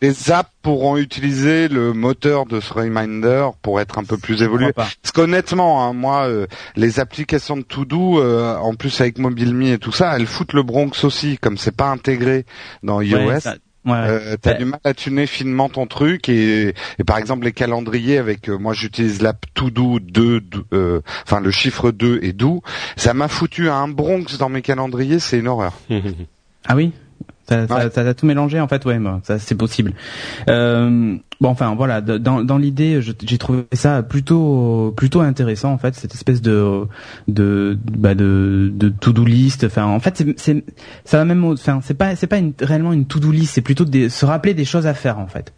les apps pourront utiliser le moteur de ce reminder pour être un peu plus évolué? Parce qu'honnêtement, hein, moi, euh, les applications de To Do, euh, en plus avec MobileMe et tout ça, elles foutent le Bronx aussi, comme c'est pas intégré dans iOS. Ouais, euh, t'as du mal à tuner finement ton truc et, et par exemple les calendriers avec moi j'utilise l'app To Do 2 enfin le chiffre 2 et Do ça m'a foutu un Bronx dans mes calendriers c'est une horreur. [LAUGHS] Ah oui? Ça, ça, ça a tout mélangé en fait, ouais, bah, ça c'est possible. Euh, bon, enfin voilà, dans, dans l'idée, j'ai trouvé ça plutôt plutôt intéressant en fait, cette espèce de de bah, de, de to do list. Enfin, en fait, c'est ça va même, enfin, c'est pas c'est pas une, réellement une to do list, c'est plutôt de se rappeler des choses à faire en fait.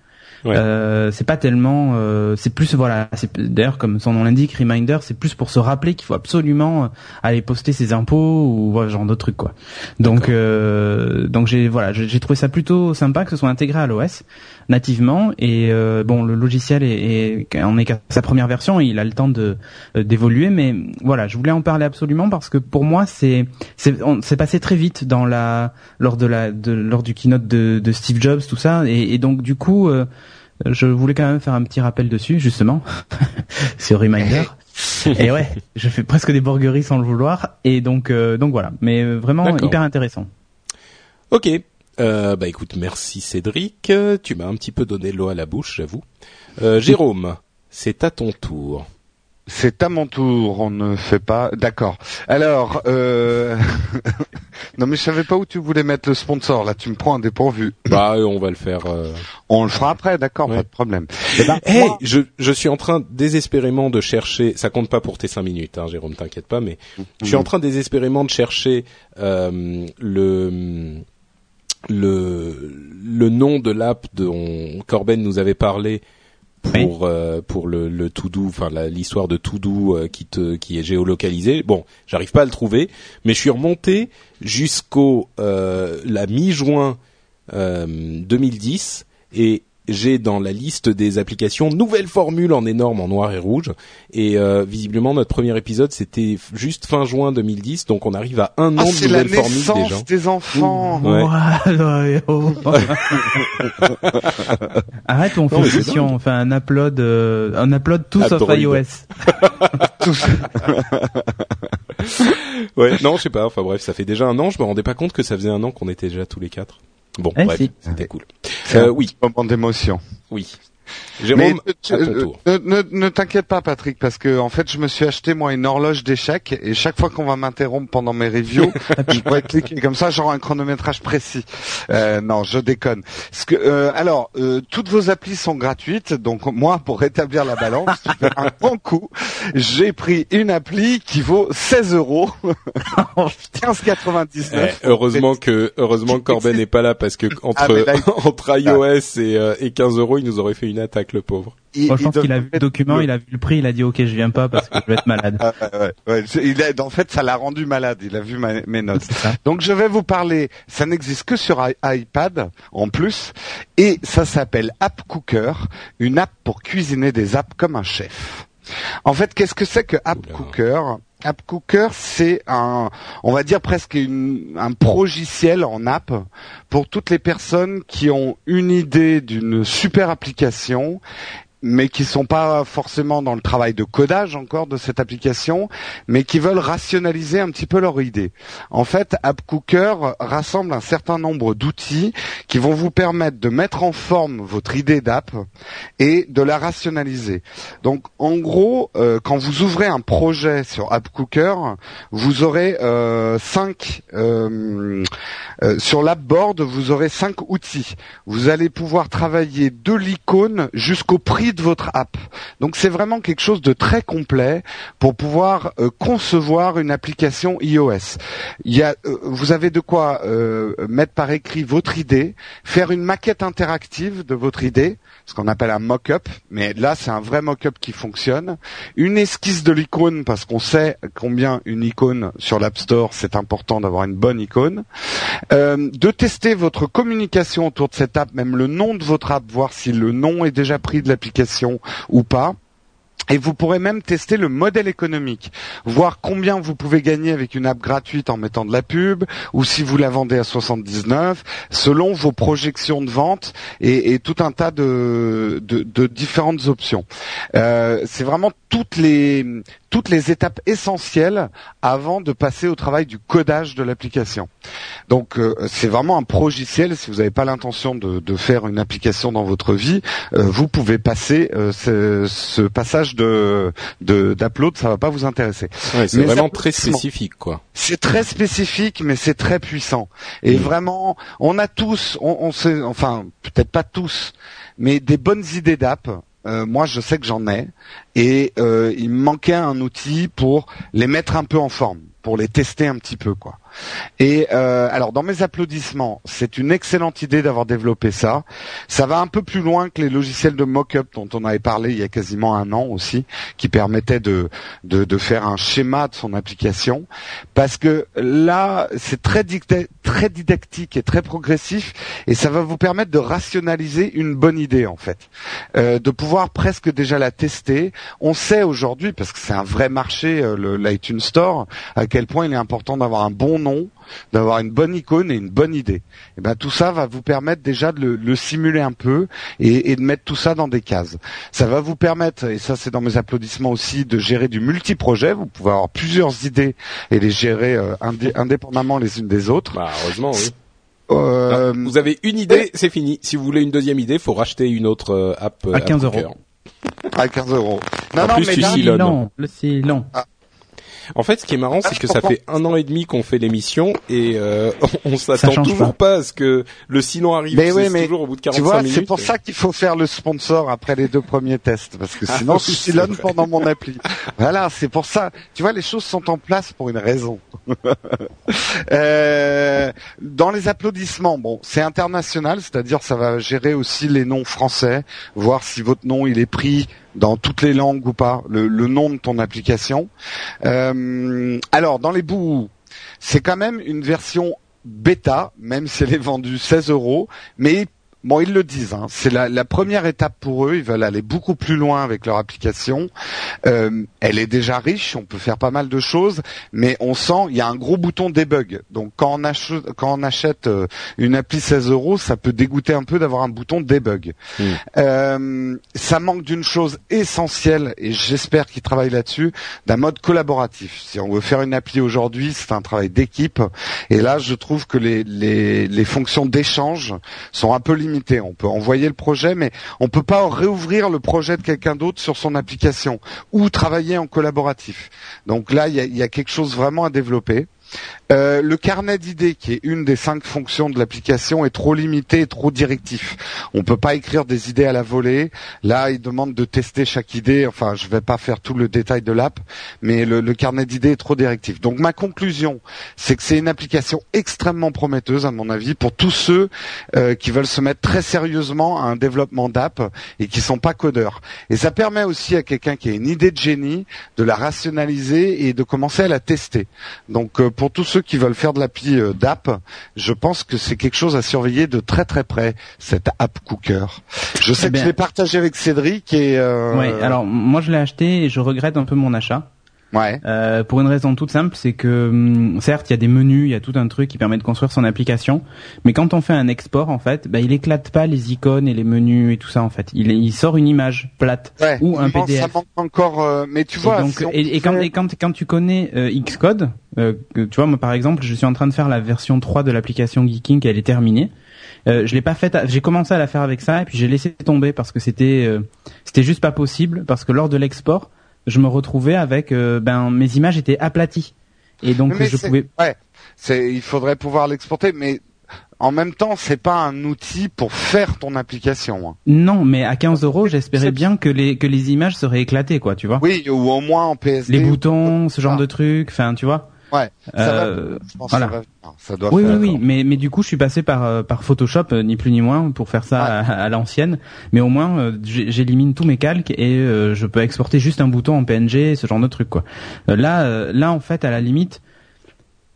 Euh, c'est pas tellement, euh, c'est plus voilà, c'est d'ailleurs comme son nom l'indique, reminder, c'est plus pour se rappeler qu'il faut absolument euh, aller poster ses impôts ou voilà, genre d'autres trucs quoi. Donc euh, donc j'ai voilà, j'ai trouvé ça plutôt sympa que ce soit intégré à l'OS nativement. Et euh, bon le logiciel est, est on est qu'à sa première version et il a le temps de d'évoluer. Mais voilà je voulais en parler absolument parce que pour moi c'est c'est passé très vite dans la lors de la de, lors du keynote de, de Steve Jobs tout ça. Et, et donc du coup euh, je voulais quand même faire un petit rappel dessus, justement, [LAUGHS] sur Reminder. [LAUGHS] et ouais, je fais presque des borgueries sans le vouloir. Et donc, euh, donc voilà. Mais euh, vraiment hyper intéressant. Ok. Euh, bah écoute, merci Cédric. Tu m'as un petit peu donné l'eau à la bouche, j'avoue. Euh, Jérôme, c'est à ton tour. C'est à mon tour, on ne fait pas. D'accord. Alors, euh... [LAUGHS] non mais je savais pas où tu voulais mettre le sponsor. Là, tu me prends un dépourvu. Bah, on va le faire. Euh, on le fera après, d'accord, pas de problème. Eh ben, je, je suis en train désespérément de chercher. Ça compte pas pour tes cinq minutes, hein, Jérôme, t'inquiète pas. Mais je suis en train désespérément de chercher euh, le le le nom de l'app dont Corben nous avait parlé pour euh, pour le, le to do, enfin l'histoire de to do euh, qui te qui est géolocalisé. Bon, j'arrive pas à le trouver, mais je suis remonté jusqu'au euh, la mi-juin 2010 et j'ai dans la liste des applications nouvelle formule en énorme en noir et rouge et euh, visiblement notre premier épisode c'était juste fin juin 2010 donc on arrive à un an ah, de nouvelle formule déjà. des enfants. [LAUGHS] Arrête on fait une session, on fait un upload euh, un upload tout sauf iOS. [LAUGHS] ouais, non, je sais pas. Enfin bref, ça fait déjà un an. Je me rendais pas compte que ça faisait un an qu'on était déjà tous les quatre. Bon, eh, bref, c'était cool. Euh, oui. Moment d'émotion. Oui. Jérôme, ne, ne, ne t'inquiète pas, Patrick, parce que en fait, je me suis acheté moi une horloge d'échecs et chaque fois qu'on va m'interrompre pendant mes reviews, [LAUGHS] je pourrais cliquer comme ça, j'aurai un chronométrage précis. Euh, non, je déconne. Ce que, euh, alors, euh, toutes vos applis sont gratuites, donc moi, pour rétablir la balance, un bon coup, j'ai pris une appli qui vaut 16 euros, [LAUGHS] 15,99. Eh, heureusement que heureusement que Corben n'est pas là parce que [LAUGHS] entre ah, entre iOS et, euh, et 15 euros, il nous aurait fait une attaque le pauvre. je pense qu'il a vu le document, il a vu le prix, il a dit ok, je viens pas parce que je vais être malade. [LAUGHS] Ah, ouais, Il a, en fait, ça l'a rendu malade. Il a vu mes notes. Donc je vais vous parler. Ça n'existe que sur iPad en plus, et ça s'appelle App Cooker, une app pour cuisiner des apps comme un chef. En fait, qu'est-ce que c'est que App Cooker? App Cooker, c'est un, on va dire presque un progiciel en app pour toutes les personnes qui ont une idée d'une super application mais qui sont pas forcément dans le travail de codage encore de cette application, mais qui veulent rationaliser un petit peu leur idée. En fait, AppCooker rassemble un certain nombre d'outils qui vont vous permettre de mettre en forme votre idée d'app et de la rationaliser. Donc, en gros, euh, quand vous ouvrez un projet sur AppCooker, vous aurez euh, cinq euh, euh sur l'appboard, vous aurez cinq outils. Vous allez pouvoir travailler de l'icône jusqu'au prix de votre app. Donc c'est vraiment quelque chose de très complet pour pouvoir euh, concevoir une application iOS. Il y a, euh, vous avez de quoi euh, mettre par écrit votre idée, faire une maquette interactive de votre idée, ce qu'on appelle un mock-up, mais là c'est un vrai mock-up qui fonctionne, une esquisse de l'icône parce qu'on sait combien une icône sur l'App Store c'est important d'avoir une bonne icône, de tester votre communication autour de cette app, même le nom de votre app, voir si le nom est déjà pris de l'application ou pas. Et vous pourrez même tester le modèle économique, voir combien vous pouvez gagner avec une app gratuite en mettant de la pub, ou si vous la vendez à 79, selon vos projections de vente et, tout un tas de, différentes options. Euh, c'est vraiment toutes les toutes les étapes essentielles avant de passer au travail du codage de l'application. Donc euh, c'est vraiment un progiciel. Si vous n'avez pas l'intention de, de, faire une application dans votre vie, euh, vous pouvez passer euh, ce, ce, passage de d'upload, ça va pas vous intéresser. Ouais, c'est vraiment très spécifique, quoi. C'est très spécifique, mais c'est très puissant. Et mm. vraiment, on a tous, on, on sait, enfin peut-être pas tous, mais des bonnes idées d'app. Euh, moi, je sais que j'en ai, et euh, il me manquait un outil pour les mettre un peu en forme, pour les tester un petit peu, quoi. Et euh, alors dans mes applaudissements, c'est une excellente idée d'avoir développé ça. Ça va un peu plus loin que les logiciels de mock-up dont on avait parlé il y a quasiment un an aussi, qui permettaient de, de, de faire un schéma de son application. Parce que là, c'est très, didactique et très progressif, et ça va vous permettre de rationaliser une bonne idée en fait, euh, de pouvoir presque déjà la tester. On sait aujourd'hui, parce que c'est un vrai marché, euh, l'iTunes Store, à quel point il est important d'avoir un bon nom, d'avoir une bonne icône et une bonne idée. Et eh ben tout ça va vous permettre déjà de le, simuler un peu et, de mettre tout ça dans des cases. Ça va vous permettre, et ça c'est dans mes applaudissements aussi, de gérer du multi-projet. Vous pouvez avoir plusieurs idées et les gérer euh, indépendamment les unes des autres. Bah, heureusement, oui. Euh, vous avez une idée, c'est fini. Si vous voulez une deuxième idée, faut racheter une autre euh, app à 15 euros. À 15 euros. Non, non, mais le long. Ah. En fait, ce qui est marrant, c'est que ça fait un an et demi qu'on fait l'émission et euh, [LAUGHS] on s'attend toujours pas. à ce que le sinon arrive. Mais oui, mais toujours au bout de 45 tu vois, C'est pour ça qu'il faut faire le sponsor après les deux premiers tests, parce que ah sinon [LAUGHS] je silonne pendant mon appli. Voilà, c'est pour ça. Tu vois, les choses sont en place pour une raison. [LAUGHS] euh, dans les applaudissements, bon, c'est international, c'est-à-dire ça va gérer aussi les noms français, voir si votre nom il est pris dans toutes les langues ou pas, le, nom de ton application. Euh, alors, dans les bouts, c'est quand même une version bêta, même si elle est vendue 16 euros, mais Bon, ils le disent. Hein. C'est la, la, première étape pour eux. Ils veulent aller beaucoup plus loin avec leur application. Euh, elle est déjà riche. On peut faire pas mal de choses, mais on sent il y a un gros bouton debug. Donc quand on achète, quand on achète euh, une appli 16 euros, ça peut dégoûter un peu d'avoir un bouton debug. Hmm. Euh, ça manque d'une chose essentielle et j'espère qu'ils travaillent là-dessus, d'un mode collaboratif. Si on veut faire une appli aujourd'hui, c'est un travail d'équipe. Et là, je trouve que les, les, les fonctions d'échange sont un peu limitées on peut envoyer le projet, mais on peut pas réouvrir le projet de quelqu'un d'autre sur son application ou travailler en collaboratif. Donc là, il y a, quelque chose vraiment à développer. Euh, le carnet d'idées, qui est une des cinq fonctions de l'application, est trop limité et trop directif. On peut pas écrire des idées à la volée. Là, il demande de tester chaque idée. Enfin, je vais pas faire tout le détail de l'app, mais le, carnet d'idées est trop directif. Donc ma conclusion, c'est que c'est une application extrêmement prometteuse, à mon avis, pour tous ceux euh, qui veulent se mettre très sérieusement à un développement d'app et qui sont pas codeurs. Et ça permet aussi à quelqu'un qui a une idée de génie de la rationaliser et de commencer à la tester. Donc euh, pour tous ceux qui veulent faire de l'appli euh, d'app, je pense que c'est quelque chose à surveiller de très très près, cette app Cooker. Je sais eh que je l'ai partagé avec Cédric et... Euh... Oui, alors moi je l'ai acheté et je regrette un peu mon achat. Ouais. Euh, pour une raison toute simple, c'est que hum, certes il y a des menus, il y a tout un truc qui permet de construire son application, mais quand on fait un export en fait, bah, il éclate pas les icônes et les menus et tout ça en fait. Il, il sort une image plate ou un PDF. Ça manque encore, euh, mais tu vois. Et, quand, quand, quand tu connais euh, Xcode, euh, tu vois moi par exemple, je suis en train de faire la version 3 de l'application Geeking, elle est terminée. Euh, je l'ai pas faite. J'ai commencé à la faire avec ça et puis j'ai laissé tomber parce que c'était euh, c'était juste pas possible parce que lors de l'export je me retrouvais avec euh, ben mes images étaient aplaties et donc je pouvais. Ouais, c'est il faudrait pouvoir l'exporter, mais en même temps, c'est pas un outil pour faire ton application. Hein. Non, mais à 15 euros, j'espérais bien que les que les images seraient éclatées, quoi, tu vois. Oui, ou au moins en PSD. Les boutons, ce genre de trucs, enfin, tu vois. Ouais. Euh, voilà. Ça, doit oui, oui, oui, mais mais du coup, je suis passé par euh, par Photoshop, euh, ni plus ni moins, pour faire ça à, l'ancienne. Mais au moins, euh, j'élimine tous mes calques et je peux exporter juste un bouton en PNG, ce genre de truc, quoi. là, là, en fait, à la limite,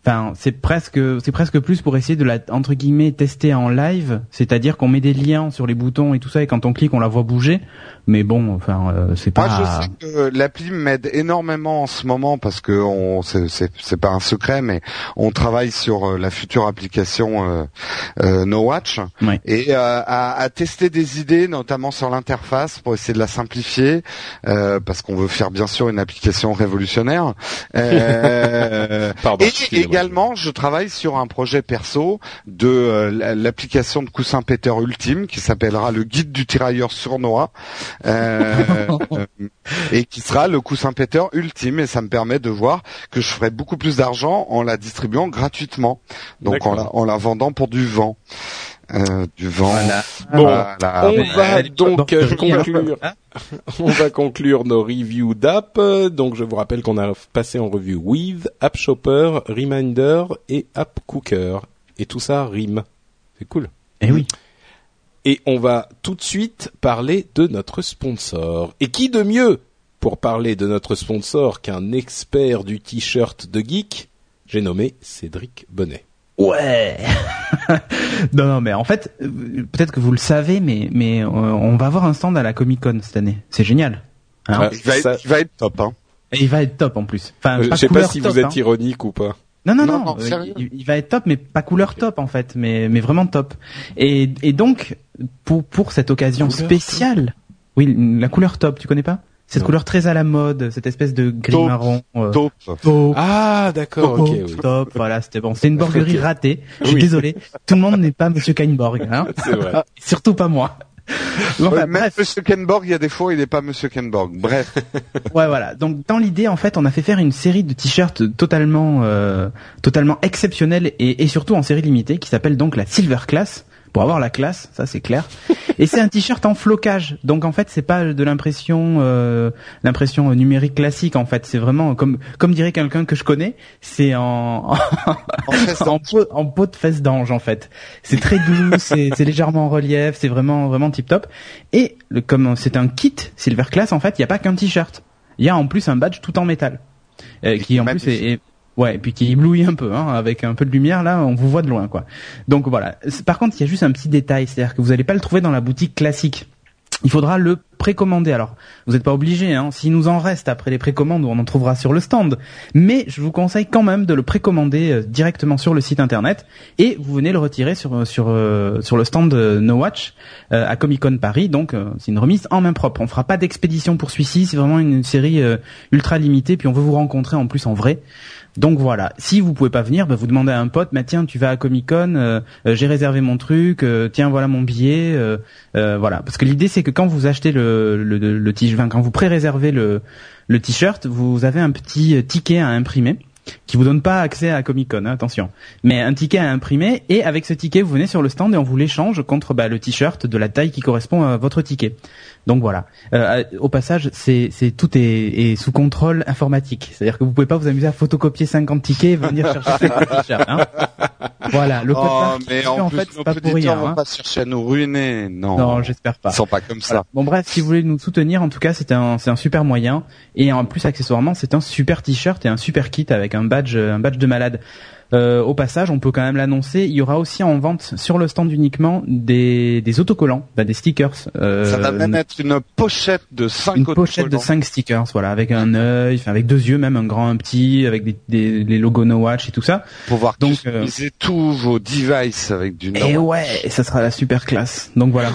Enfin, c'est presque, c'est presque plus pour essayer de la entre guillemets tester en live, c'est-à-dire qu'on met des liens sur les boutons et tout ça, et quand on clique, on la voit bouger. Mais bon, enfin, euh, c'est pas. Moi, je sais que l'appli m'aide énormément en ce moment parce que on, c'est, c'est, c'est pas un secret, mais on travaille sur euh, la future application euh, euh, No Watch Ouais. et euh, à, à tester des idées, notamment sur l'interface, pour essayer de la simplifier, euh, parce qu'on veut faire bien sûr une application révolutionnaire. Euh, [LAUGHS] Pardon. et excusez-moi. Également, je travaille sur un projet perso de euh, l'application de coussin Peter Ultime qui s'appellera le guide du tirailleur sournois euh, [LAUGHS] et qui sera le coussin Peter ultime et ça me permet de voir que je ferai beaucoup plus d'argent en la distribuant gratuitement. Donc en la, en la vendant pour du vent. Euh, du vent. Voilà. Bon, Voilà. on va donc euh, conclure. [LAUGHS] on va conclure nos reviews d'app. Donc je vous rappelle qu'on a passé en revue With, App Shopper, Reminder et App Cooker. Et tout ça rime. C'est cool. Eh oui. Et on va tout de suite parler de notre sponsor. Et qui de mieux pour parler de notre sponsor qu'un expert du t-shirt de geek? J'ai nommé Cédric Bonnet. Ouais. [LAUGHS] non, non, mais en fait, euh, peut-être que vous le savez, mais mais euh, on va avoir un stand à la Comic Con cette année. C'est génial. Hein Il va, ça- être, il va être top. Hein. Et il va être top en plus. Enfin, Euh, pas je sais pas si top, vous êtes hein. ironique ou pas. Non, non, Non, non. euh, il, il va être top, mais pas couleur top en fait, mais mais vraiment top. Et et donc pour pour cette occasion Couleur spéciale, oui, la couleur top, tu connais pas? Cette Non. couleur très à la mode, cette espèce de gris Taupe. marron. euh, Top. taupe, Ah d'accord, ok. taupe, Oui. top, voilà, c'était bon. C'est une [LAUGHS] borguerie ratée. Je suis Oui. désolé. Tout le monde n'est pas Monsieur Kainborg, hein. [LAUGHS] C'est vrai. [LAUGHS] Surtout pas moi. Bon, Ouais, enfin, même bref. Monsieur Kenborg, il y a des fois, il n'est pas Monsieur Kenborg. Bref. Ouais, voilà. Donc dans l'idée, en fait, on a fait faire une série de t-shirts totalement, euh, totalement exceptionnels et, et surtout en série limitée, qui s'appelle donc la Silver Class. Pour avoir la classe, ça c'est clair. Et c'est un t-shirt en flocage. Donc en fait, c'est pas de l'impression, euh, l'impression numérique classique. En fait, c'est vraiment comme, comme dirait quelqu'un que je connais, c'est en, En [LAUGHS] peau, en peau de fesse d'ange en fait. C'est très doux, [LAUGHS] c'est légèrement en relief, c'est vraiment vraiment tip top. Et le, comme c'est un kit Silver Class en fait, il n'y a pas qu'un t-shirt. Il y a en plus un badge tout en métal, euh, qui en plus est- ouais, et puis qui éblouit un peu, hein, avec un peu de lumière là, on vous voit de loin quoi. Donc voilà. Par contre, il y a juste un petit détail, c'est-à-dire que vous n'allez pas le trouver dans la boutique classique. Il faudra le précommander. Alors, vous n'êtes pas obligé, hein. S'il nous en reste après les précommandes, on en trouvera sur le stand. Mais je vous conseille quand même de le précommander euh, directement sur le site internet et vous venez le retirer sur sur euh, sur le stand No Watch euh, à Comic Con Paris. Donc, euh, c'est une remise en main propre. On fera pas d'expédition pour celui-ci. C'est vraiment une série euh, ultra limitée. Puis on veut vous rencontrer en plus en vrai. Donc voilà, si vous pouvez pas venir, bah, vous demandez à un pote, bah, tiens, tu vas à Comic Con, euh, euh, j'ai réservé mon truc, euh, tiens, voilà mon billet, euh, euh, voilà. Parce que l'idée c'est que quand vous achetez le le, t-shirt, quand vous pré-réservez le le t-shirt, vous avez un petit ticket à imprimer qui vous donne pas accès à Comic Con, hein, attention. Mais un ticket à imprimer et avec ce ticket vous venez sur le stand et on vous l'échange contre bah, le t-shirt de la taille qui correspond à votre ticket. Donc voilà. Euh, au passage, c'est c'est tout est, est sous contrôle informatique. C'est-à-dire que vous pouvez pas vous amuser à photocopier 50 tickets et venir chercher [LAUGHS] 50 t-shirts. Hein. Voilà. Le code Oh, mais en, plus, fait, c'est pas pour rien. vont hein. pas chercher à nous ruiner. Non. Non, j'espère pas. Ils sont pas comme ça. Bon bref, si vous voulez nous soutenir, en tout cas, c'est un c'est un super moyen et en plus accessoirement, c'est un super t-shirt et un super kit avec un badge un badge de malade. Euh, au passage, on peut quand même l'annoncer, il y aura aussi en vente sur le stand uniquement des des autocollants, bah, des stickers. euh, ça va même être une pochette de 5 une pochette de 5 stickers, voilà, avec un œil, enfin avec deux yeux même, un grand, un petit, avec des, des les logos No Watch et tout ça. pour pouvoir Donc, customiser tous vos devices avec du Et nom. ouais, ça sera la super classe. Donc voilà.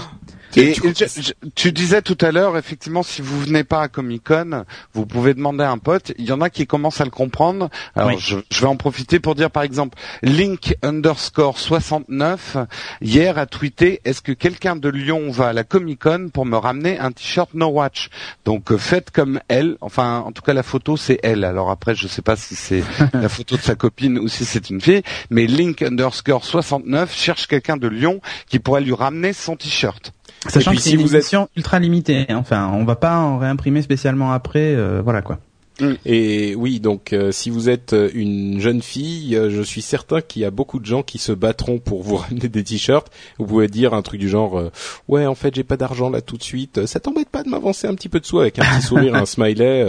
Et, Tu- et je- je- tu disais tout à l'heure, effectivement, si vous venez pas à Comic Con, vous pouvez demander à un pote. Il y en a qui commencent à le comprendre. Alors, Oui. je, je vais en profiter pour dire, par exemple, Link underscore 69 hier a tweeté Est-ce que quelqu'un de Lyon va à la Comic Con pour me ramener un t-shirt No Watch? Donc, euh, faites comme elle. Enfin, en tout cas, la photo c'est elle. Alors après, je sais pas si c'est [LAUGHS] la photo de sa copine ou si c'est une fille. Mais Link underscore 69 cherche quelqu'un de Lyon qui pourrait lui ramener son t-shirt. Sachant puis, que c'est si une vous êtes- ultra limitée. hein. Enfin, on va pas en réimprimer spécialement après. euh, voilà quoi. Mm. Et oui, donc euh, si vous êtes euh, une jeune fille, euh, je suis certain qu'il y a beaucoup de gens qui se battront pour vous [LAUGHS] ramener des t-shirts. Vous pouvez dire un truc du genre ouais, en fait, j'ai pas d'argent là tout de suite. Ça t'embête pas de m'avancer un petit peu de sous avec un petit [LAUGHS] sourire, un smiley,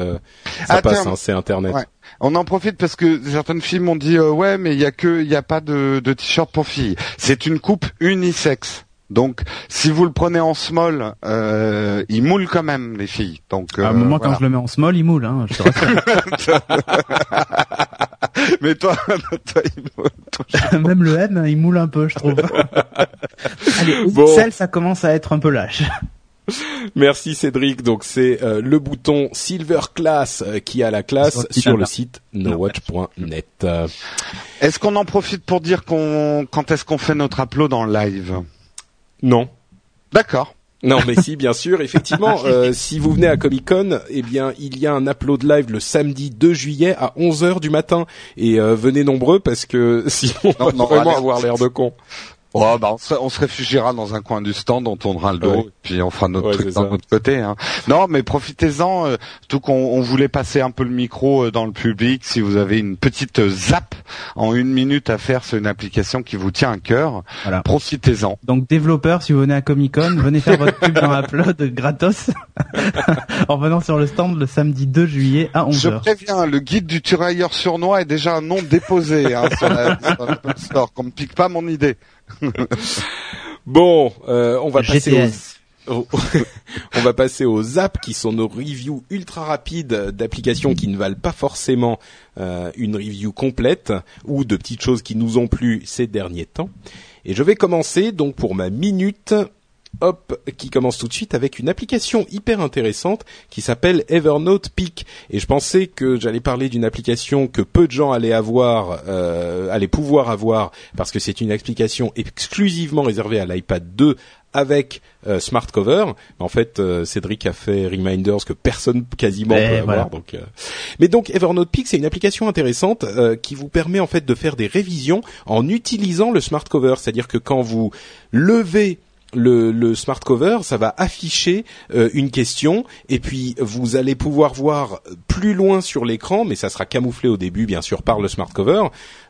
ça passe, hein, c'est internet. On en profite parce que certaines filles m'ont dit ouais, mais il y a que il y a pas de, de t-shirt pour filles. C'est une coupe unisexe. Donc, si vous le prenez en small, euh, il moule quand même les filles. Donc, euh, moi, quand je le mets en small, il moule. Hein, je te [LAUGHS] Mais [LAUGHS] toi, toi, il moule, [LAUGHS] même le M, il moule un peu, je trouve. Allez, bon. ça commence à être un peu lâche. Merci Cédric. Donc c'est euh, le bouton Silver Class euh, qui a la classe sur, le site nowatch.net. Est-ce qu'on en profite pour dire qu'on quand est-ce qu'on fait notre upload en live? Non. D'accord. Non, mais si, bien sûr, effectivement, [LAUGHS] euh, si vous venez à Comic Con, eh bien, il y a un upload live le samedi 2 juillet à 11 h du matin. Et euh, venez nombreux parce que [LAUGHS] sinon, on va vraiment avoir l'air de con. Oh, bah, on, se, réfugiera dans un coin du stand, on tournera le dos, et puis on fera notre truc d'un autre côté. Hein. Non, mais profitez-en. Euh, tout qu'on on voulait passer un peu le micro euh, dans le public. Si vous avez une petite euh, zap en une minute à faire, c'est une application qui vous tient à cœur. Voilà. Profitez-en. Donc développeurs, si vous venez à Comic Con, venez faire votre pub dans Upload gratos [LAUGHS] en venant sur le stand le samedi 2 juillet à 11h. Je préviens, le guide du tirailleur surnois est déjà un nom déposé hein, sur, la, sur Store. Qu'on ne pique pas mon idée. [LAUGHS] bon, euh, on va passer aux... [LAUGHS] on va passer aux apps qui sont nos reviews ultra rapides d'applications qui ne valent pas forcément euh, une review complète ou de petites choses qui nous ont plu ces derniers temps. Et je vais commencer donc pour ma minute hop, qui commence tout de suite avec une application hyper intéressante qui s'appelle Evernote Peak. Et je pensais que j'allais parler d'une application que peu de gens allaient avoir, euh, allaient pouvoir avoir, parce que c'est une application exclusivement réservée à l'iPad 2 avec euh, Smart Cover. En fait, euh, Cédric a fait reminders que personne quasiment peut avoir. Donc, euh. mais donc Evernote Peak, c'est une application intéressante qui vous permet en fait de faire des révisions en utilisant le Smart Cover. C'est-à-dire que quand vous levez le, le, smart cover, ça va afficher euh, une question et puis vous allez pouvoir voir plus loin sur l'écran, mais ça sera camouflé au début bien sûr par le smart cover,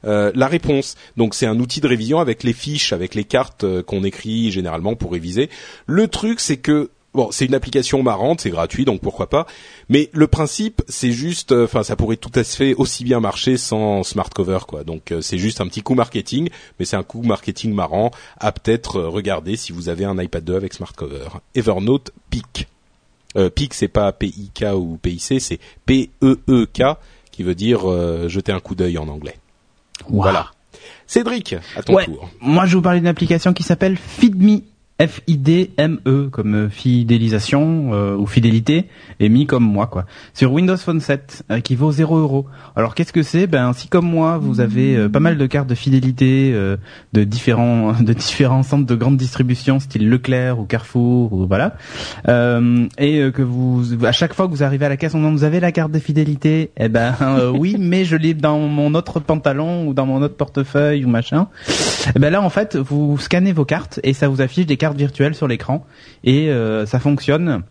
euh, la réponse. Donc c'est un outil de révision avec les fiches, avec les cartes euh, qu'on écrit généralement pour réviser. Le truc c'est que bon, c'est une application marrante, c'est gratuit, donc pourquoi pas. Mais le principe, c'est juste, euh, enfin, ça pourrait tout à fait aussi bien marcher sans smart cover, quoi. Donc euh, c'est juste un petit coup marketing, mais c'est un coup marketing marrant à peut-être euh, regarder si vous avez un iPad 2 avec smart cover. Evernote Peak. Euh, Peak, c'est pas P-I-K ou P-I-C, c'est P-E-E-K, qui veut dire jeter un coup d'œil en anglais. Voilà. Cédric, à ton tour. Moi, je vais vous parler d'une application qui s'appelle FeedMe F-I-D-M-E comme euh, fidélisation euh, ou fidélité et mis comme moi quoi. Sur Windows Phone 7 euh, qui vaut 0 euros. Alors qu'est-ce que c'est? Ben si comme moi vous avez pas mal de cartes de fidélité de différents [LAUGHS] de différents centres de grande distribution style Leclerc ou Carrefour ou voilà et que vous à chaque fois que vous arrivez à la caisse on vous avez la carte de fidélité? Eh ben oui [LAUGHS] mais je l'ai dans mon autre pantalon ou dans mon autre portefeuille ou machin. Eh ben là en fait vous scannez vos cartes et ça vous affiche des cartes virtuelle sur l'écran et euh, ça fonctionne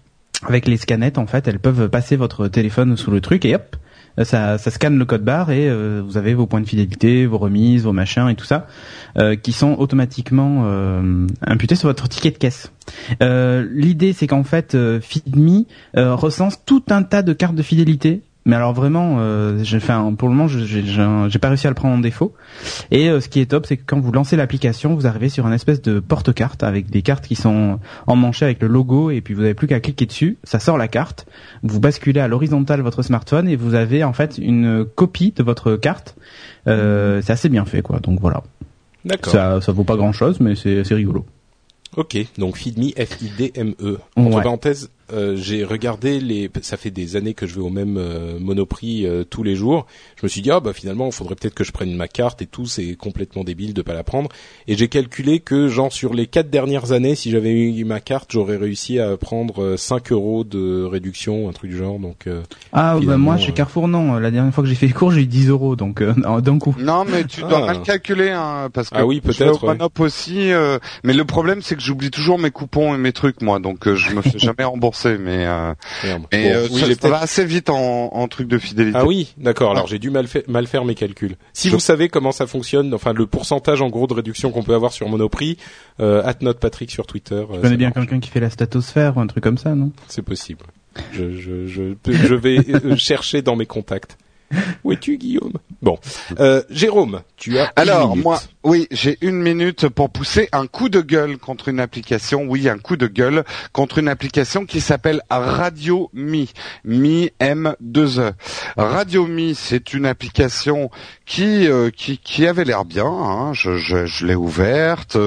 avec les scanettes en fait, elles peuvent passer votre téléphone sous le truc et hop, ça, scanne le code barre et euh, vous avez vos points de fidélité, vos remises, vos machins et tout ça euh, qui sont automatiquement imputés sur votre ticket de caisse. L'idée c'est qu'en fait FeedMe recense tout un tas de cartes de fidélité mais alors vraiment, euh, j'ai fait pour le moment, j'ai pas réussi à le prendre en défaut. Et euh, ce qui est top, c'est que quand vous lancez l'application, vous arrivez sur un espèce de porte-carte avec des cartes qui sont emmanchées avec le logo, et puis vous n'avez plus qu'à cliquer dessus, ça sort la carte. Vous basculez à l'horizontale votre smartphone et vous avez en fait une copie de votre carte. Euh, c'est assez bien fait, quoi. Donc voilà. D'accord. Ça, ça vaut pas grand chose, mais c'est rigolo. Ok, donc Feedme, F-I-D-M-E. Entre parenthèses, euh, j'ai regardé les. Ça fait des années que je vais au même euh, Monoprix euh, tous les jours. Je me suis dit ah bah finalement il faudrait peut-être que je prenne ma carte et tout. C'est complètement débile de pas la prendre. Et j'ai calculé que genre sur les quatre dernières années, si j'avais eu ma carte, j'aurais réussi à prendre 5 euros de réduction, un truc du genre. Donc ah bah moi chez Carrefour non. La dernière fois que j'ai fait les cours, j'ai eu 10 euros donc d'un coup. Non mais tu dois ah. mal calculer hein, parce que ah oui peut-être. Ouais. aussi. mais le problème c'est que j'oublie toujours mes coupons et mes trucs moi donc je me fais [LAUGHS] jamais rembourser forcer, mais, euh, Merde. mais Bon, euh, oui, ça, va assez vite en, en truc de fidélité. Ah oui, d'accord. Alors j'ai dû mal, fait- mal faire mes calculs. Si vous savez comment ça fonctionne, enfin le pourcentage en gros de réduction qu'on peut avoir sur Monoprix, euh, Patrick sur Twitter. euh, Tu connais bien quelqu'un qui fait la statosphère ou un truc comme ça, non? C'est possible. Je, je, je, je vais euh, [LAUGHS] chercher dans mes contacts. [LAUGHS] Où es-tu, Guillaume? Bon, euh, Jérôme, tu as. une Alors moi, oui, j'ai une minute pour pousser un coup de gueule contre une application. Oui, un coup de gueule contre une application qui s'appelle Radio Me. Me M 2 E. Radio Me, c'est une application qui euh, qui, qui avait l'air bien. hein. Je, je, je l'ai ouverte.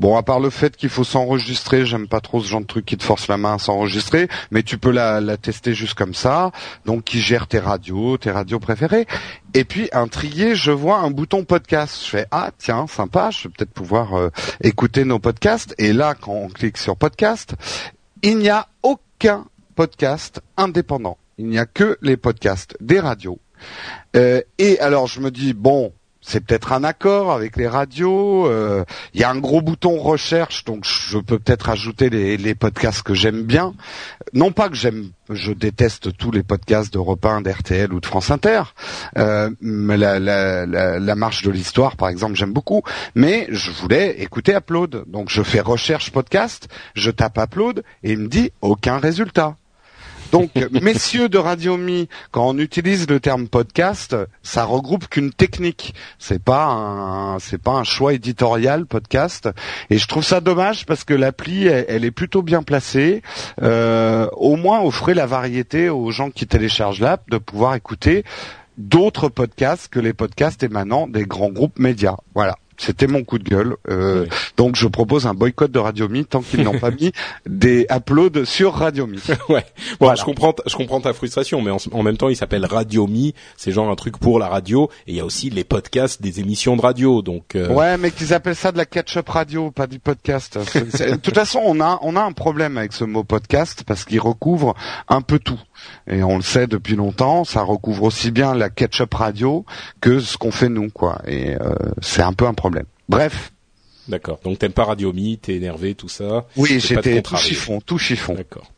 Bon, à part le fait qu'il faut s'enregistrer, j'aime pas trop ce genre de truc qui te force la main à s'enregistrer, mais tu peux la, la tester juste comme ça. Donc, qui gère tes radios, tes radios préférées. Et puis intrigué, je vois un bouton podcast. Je fais ah tiens sympa, je vais peut-être pouvoir euh, écouter nos podcasts. Et là, quand on clique sur podcast, il n'y a aucun podcast indépendant. Il n'y a que les podcasts des radios. Euh, et alors je me dis bon, c'est peut-être un accord avec les radios. euh, Il y a un gros bouton recherche, donc je peux peut-être ajouter les, podcasts que j'aime bien. Non pas que j'aime, je déteste tous les podcasts d'Europe 1, d'RTL ou de France Inter. Euh, la marche de l'histoire, par exemple, j'aime beaucoup. Mais je voulais écouter Upload, donc je fais recherche podcast, je tape Upload et il me dit aucun résultat. Donc, messieurs de Radio Mi, quand on utilise le terme podcast, ça regroupe qu'une technique. C'est pas un, c'est pas un choix éditorial podcast. Et je trouve ça dommage parce que l'appli, elle, est plutôt bien placée. Euh, au moins, offrez la variété aux gens qui téléchargent l'app de pouvoir écouter d'autres podcasts que les podcasts émanant des grands groupes médias. Voilà. C'était mon coup de gueule. Euh, Oui. Donc je propose un boycott de Radio Mi tant qu'ils n'ont pas mis [LAUGHS] des uploads sur Radio Mi. [LAUGHS] Ouais. Bon, Voilà. je comprends, je comprends ta frustration, mais en, en même temps, il s'appelle Radio Me. C'est genre un truc pour la radio, et il y a aussi les podcasts des émissions de radio. Donc, euh, Ouais, mais qu'ils appellent ça de la catch-up radio, pas du podcast. De toute façon, on a on a un problème avec ce mot podcast parce qu'il recouvre un peu tout. Et on le sait depuis longtemps, ça recouvre aussi bien la catch-up radio que ce qu'on fait nous, quoi. Et euh, c'est un peu un problème. Bref, d'accord. Donc, t'aimes pas Radio Me, t'es énervé, tout ça. oui, j'étais tout chiffon, tout chiffon. D'accord.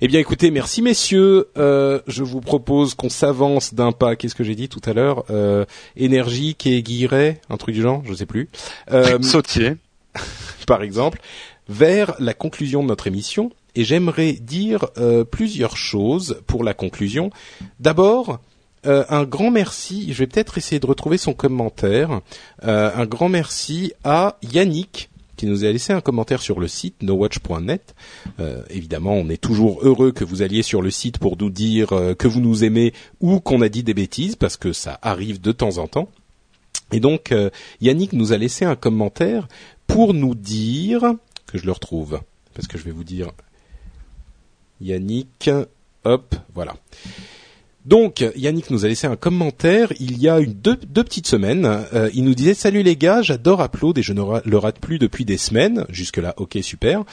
Eh bien, écoutez, merci messieurs. Euh, je vous propose qu'on s'avance d'un pas. Qu'est-ce que j'ai dit tout à l'heure? Euh, Énergique et guilleret, un truc du genre, je sais plus. Euh, [LAUGHS] Sautier. [LAUGHS] par exemple, vers la conclusion de notre émission. Et j'aimerais dire euh, plusieurs choses pour la conclusion. D'abord, euh, un grand merci. Je vais peut-être essayer de retrouver son commentaire. Euh, un grand merci à Yannick qui nous a laissé un commentaire sur le site nowatch.net. Évidemment, on est toujours heureux que vous alliez sur le site pour nous dire que vous nous aimez ou qu'on a dit des bêtises, parce que ça arrive de temps en temps. Et donc, Yannick nous a laissé un commentaire pour nous dire que je le retrouve, parce que je vais vous dire Yannick, hop, voilà. Donc, Yannick nous a laissé un commentaire il y a deux, petites semaines. Euh, il nous disait Salut les gars, j'adore Upload et je ne le rate plus depuis des semaines. Jusque là, ok, super.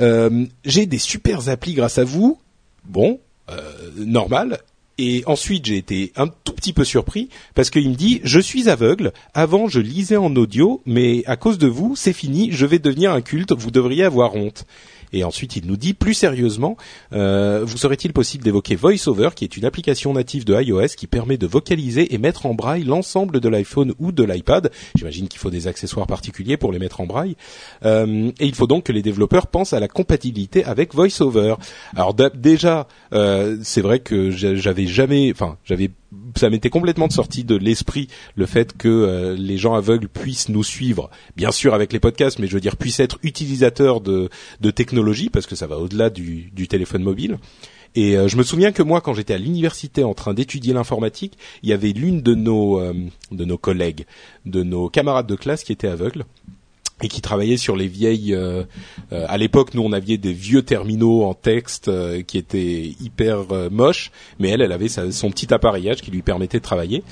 Euh, J'ai des super applis grâce à vous. Bon, euh, normal. Et ensuite, j'ai été un tout petit peu surpris parce qu'il me dit je suis aveugle. Avant, je lisais en audio, mais à cause de vous, c'est fini. Je vais devenir un culte. Vous devriez avoir honte. Et ensuite, il nous dit plus sérieusement, euh, vous serait-il possible d'évoquer VoiceOver, qui est une application native de iOS qui permet de vocaliser et mettre en braille l'ensemble de l'iPhone ou de l'iPad. J'imagine qu'il faut des accessoires particuliers pour les mettre en braille. Euh, et il faut donc que les développeurs pensent à la compatibilité avec VoiceOver. Alors déjà, euh, c'est vrai que j'a- j'avais jamais, enfin, j'avais, ça m'était complètement sorti de l'esprit le fait que euh, les gens aveugles puissent nous suivre, bien sûr avec les podcasts, mais je veux dire puissent être utilisateurs de, de technologie parce que ça va au-delà du, du téléphone mobile. Et euh, je me souviens que moi, quand j'étais à l'université en train d'étudier l'informatique, il y avait l'une de nos euh, de nos collègues, de nos camarades de classe qui était aveugle et qui travaillait sur les vieilles. euh, euh, à l'époque, nous on avait des vieux terminaux en texte euh, qui étaient hyper moches, mais elle, elle avait son petit appareillage qui lui permettait de travailler.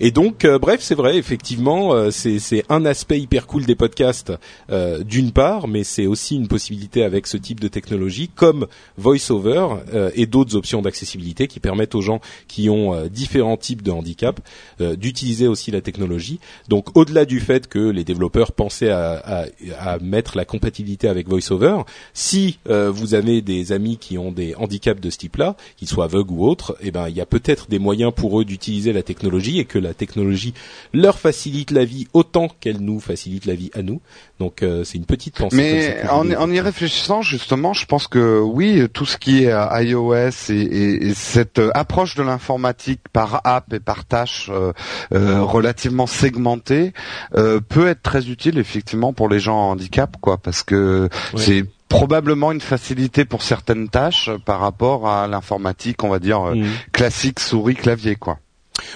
Et donc, euh, bref, c'est vrai, effectivement, euh, c'est un aspect hyper cool des podcasts euh, d'une part, mais c'est aussi une possibilité avec ce type de technologie, comme VoiceOver euh, et d'autres options d'accessibilité qui permettent aux gens qui ont euh, différents types de handicap euh, d'utiliser aussi la technologie. Donc, au-delà du fait que les développeurs pensaient à, à, à, mettre la compatibilité avec VoiceOver. Si vous avez des amis qui ont des handicaps de ce type-là, qu'ils soient aveugles ou autres, eh ben il y a peut-être des moyens pour eux d'utiliser la technologie et que la technologie leur facilite la vie autant qu'elle nous facilite la vie à nous. Donc euh, c'est une petite pensée. Mais en, en, y réfléchissant justement, je pense que oui, tout ce qui est euh, iOS et, et, cette approche de l'informatique par app et par tâche euh, relativement segmentée peut être très utile effectivement pour les gens en handicap, quoi, parce que c'est probablement une facilité pour certaines tâches par rapport à l'informatique, on va dire mmh. classique souris clavier, quoi.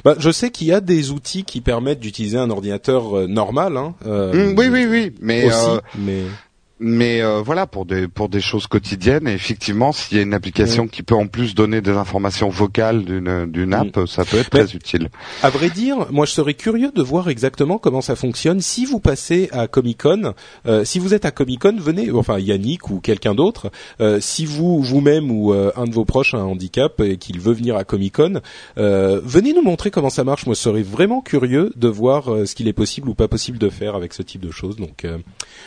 Bah, je sais qu'il y a des outils qui permettent d'utiliser un ordinateur euh, normal. Hein, euh, mmh, oui, oui, oui, mais, euh, mais mais euh, voilà pour des pour des choses quotidiennes et effectivement s'il y a une application qui peut en plus donner des informations vocales d'une d'une app mm. ça peut être très utile. À vrai dire, moi je serais curieux de voir exactement comment ça fonctionne si vous passez à Comic Con. Euh, si vous êtes à Comic Con, venez enfin Yannick ou quelqu'un d'autre. Euh, si vous vous-même ou un de vos proches a un handicap et qu'il veut venir à Comic Con, venez nous montrer comment ça marche. Moi je serais vraiment curieux de voir ce qu'il est possible ou pas possible de faire avec ce type de choses. Donc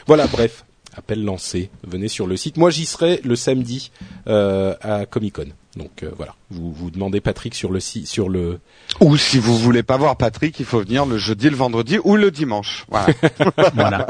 voilà, bref appel lancé. Venez sur le site. Moi, j'y serai le samedi euh, à Comic Con. Donc euh, voilà, vous vous demandez Patrick sur le site, sur le. Ou si vous voulez pas voir Patrick, il faut venir le jeudi, le vendredi ou le dimanche. Voilà. [LAUGHS] voilà.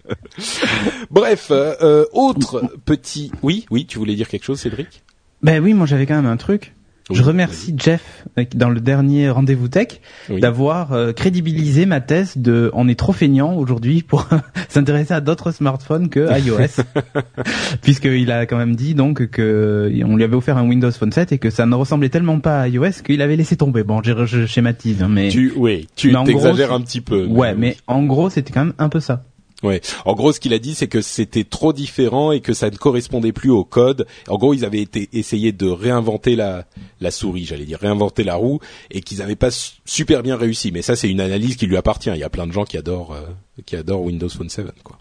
[LAUGHS] Bref, euh, autre petit. Oui, oui, tu voulais dire quelque chose, Cédric? Ben oui, moi j'avais quand même un truc je remercie Jeff euh, dans le dernier rendez-vous tech d'avoir euh, crédibilisé ma thèse de on est trop feignant aujourd'hui pour [LAUGHS] s'intéresser à d'autres smartphones que iOS [LAUGHS] puisqu'il a quand même dit donc que on lui avait offert un Windows Phone 7 et que ça ne ressemblait tellement pas à iOS qu'il avait laissé tomber. Bon, je, schématise hein, mais tu oui, tu exagères un petit peu. Ouais, mais en gros, c'était quand même un peu ça. Ouais. En gros, ce qu'il a dit, c'est que c'était trop différent et que ça ne correspondait plus au code. En gros, ils avaient été essayé de réinventer la la souris, j'allais dire réinventer la roue, et qu'ils n'avaient pas super bien réussi. Mais ça, c'est une analyse qui lui appartient. Il y a plein de gens qui adorent euh, qui adorent Windows Phone 7, quoi.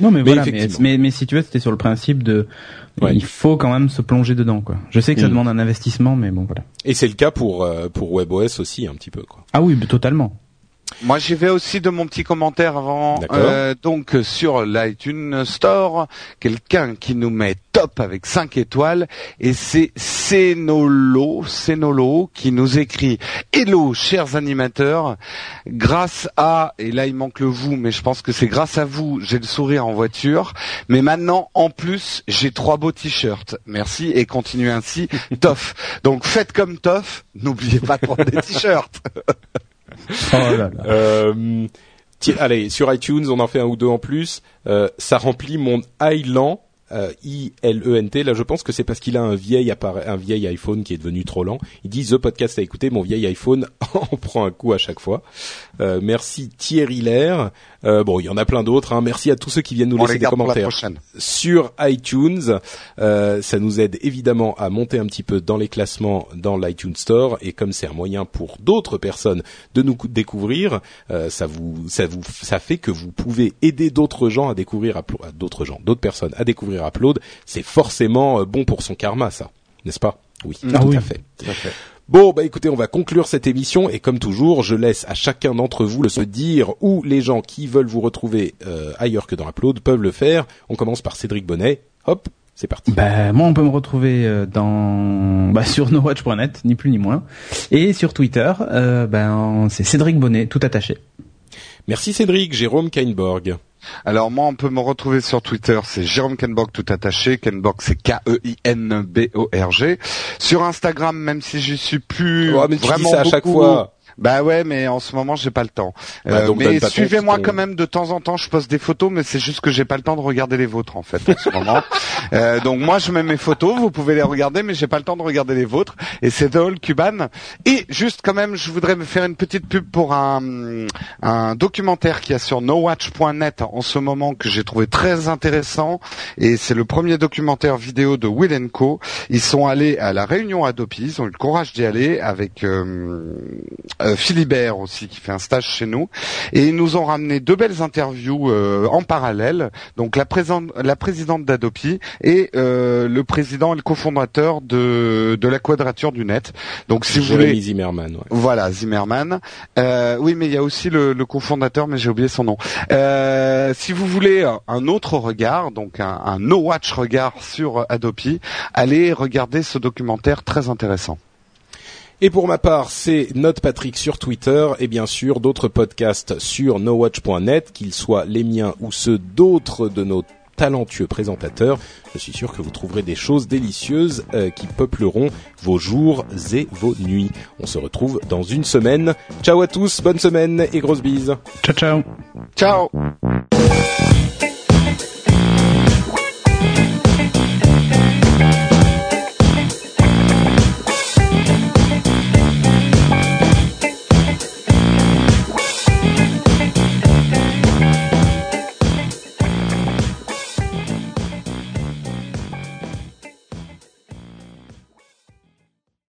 Non, mais, voilà. Mais, mais, si tu veux, c'était sur le principe de il faut quand même se plonger dedans, quoi. Je sais que ça mm. demande un investissement, mais bon, voilà. Et c'est le cas pour euh, pour WebOS aussi, un petit peu, quoi. Ah oui, totalement. Moi, j'y vais aussi de mon petit commentaire avant. Euh, donc sur l'iTunes Store, quelqu'un qui nous met top avec 5 étoiles et c'est Senolo, Senolo qui nous écrit Hello chers animateurs, grâce à et là il manque le vous mais je pense que c'est grâce à vous, j'ai le sourire en voiture, mais maintenant en plus, j'ai trois beaux t-shirts. Merci et continuez ainsi, Toff. Donc faites comme Toff, n'oubliez pas de prendre des t-shirts. [LAUGHS] Oh [LAUGHS] euh, allez, sur iTunes, on en fait un ou deux en plus. Euh, ça remplit mon Island euh, I-L-E-N-T. Là, je pense que c'est parce qu'il a un vieil un vieil iPhone qui est devenu trop lent. Il dit The Podcast à écouter, mon vieil iPhone [LAUGHS] en prend un coup à chaque fois. Euh, merci Thierry Lair. Euh, bon, il y en a plein d'autres. Hein. Merci à tous ceux qui viennent nous laisser des commentaires sur iTunes. Euh, ça nous aide évidemment à monter un petit peu dans les classements dans l'iTunes Store. Et comme c'est un moyen pour d'autres personnes de nous découvrir, euh, ça vous, ça vous, ça fait que vous pouvez aider d'autres gens à découvrir, d'autres gens, d'autres personnes à découvrir Upload. C'est forcément euh, bon pour son karma, ça, n'est-ce pas? Oui, ah tout, À fait. tout à fait. Bon, bah écoutez, on va conclure cette émission et comme toujours, je laisse à chacun d'entre vous le se dire où les gens qui veulent vous retrouver euh, ailleurs que dans Upload peuvent le faire. On commence par Cédric Bonnet. Hop, c'est parti. Bah, moi, on peut me retrouver euh, dans [LAUGHS] bah, sur nowatch.net, ni plus ni moins, et sur Twitter, euh, ben c'est Cédric Bonnet, tout attaché. Merci Cédric, Jérôme Kainborg. Alors moi, on peut me retrouver sur Twitter, c'est Jérôme Kenborg tout attaché. Kenborg, c'est K-E-I-N-B-O-R-G. Sur Instagram, même si je suis plus mais tu vraiment dis ça à chaque fois. Bah ouais, mais en ce moment j'ai pas le temps. Bah, euh, mais suivez-moi quand même de temps en temps. Je poste des photos, mais c'est juste que j'ai pas le temps de regarder les vôtres en fait en ce moment. [LAUGHS] Euh, donc moi je mets mes photos, vous pouvez les regarder, mais j'ai pas le temps de regarder les vôtres. Et c'est drôle, Cuban. Et juste quand même, je voudrais me faire une petite pub pour un, un documentaire qui a sur nowatch.net en ce moment que j'ai trouvé très intéressant. Et c'est le premier documentaire vidéo de Will Co. Ils sont allés à la réunion Adopi, ils ont eu le courage d'y aller avec. Euh, Philibert aussi qui fait un stage chez nous. Et ils nous ont ramené deux belles interviews euh, en parallèle. Donc la, la présidente d'Adopi et euh, le président et le cofondateur de de la Quadrature du Net. Donc si vous voulez Zimmerman ouais. voilà Zimmerman oui mais il y a aussi le, le cofondateur mais j'ai oublié son nom. Si vous voulez un autre regard donc un, un no watch regard sur Adopi allez regarder ce documentaire très intéressant et pour ma part, c'est Note Patrick sur Twitter et bien sûr d'autres podcasts sur nowatch.net, qu'ils soient les miens ou ceux d'autres de nos talentueux présentateurs. Je suis sûr que vous trouverez des choses délicieuses euh, qui peupleront vos jours et vos nuits. On se retrouve dans une semaine. Ciao à tous, bonne semaine et grosse bise. Ciao ciao. Ciao.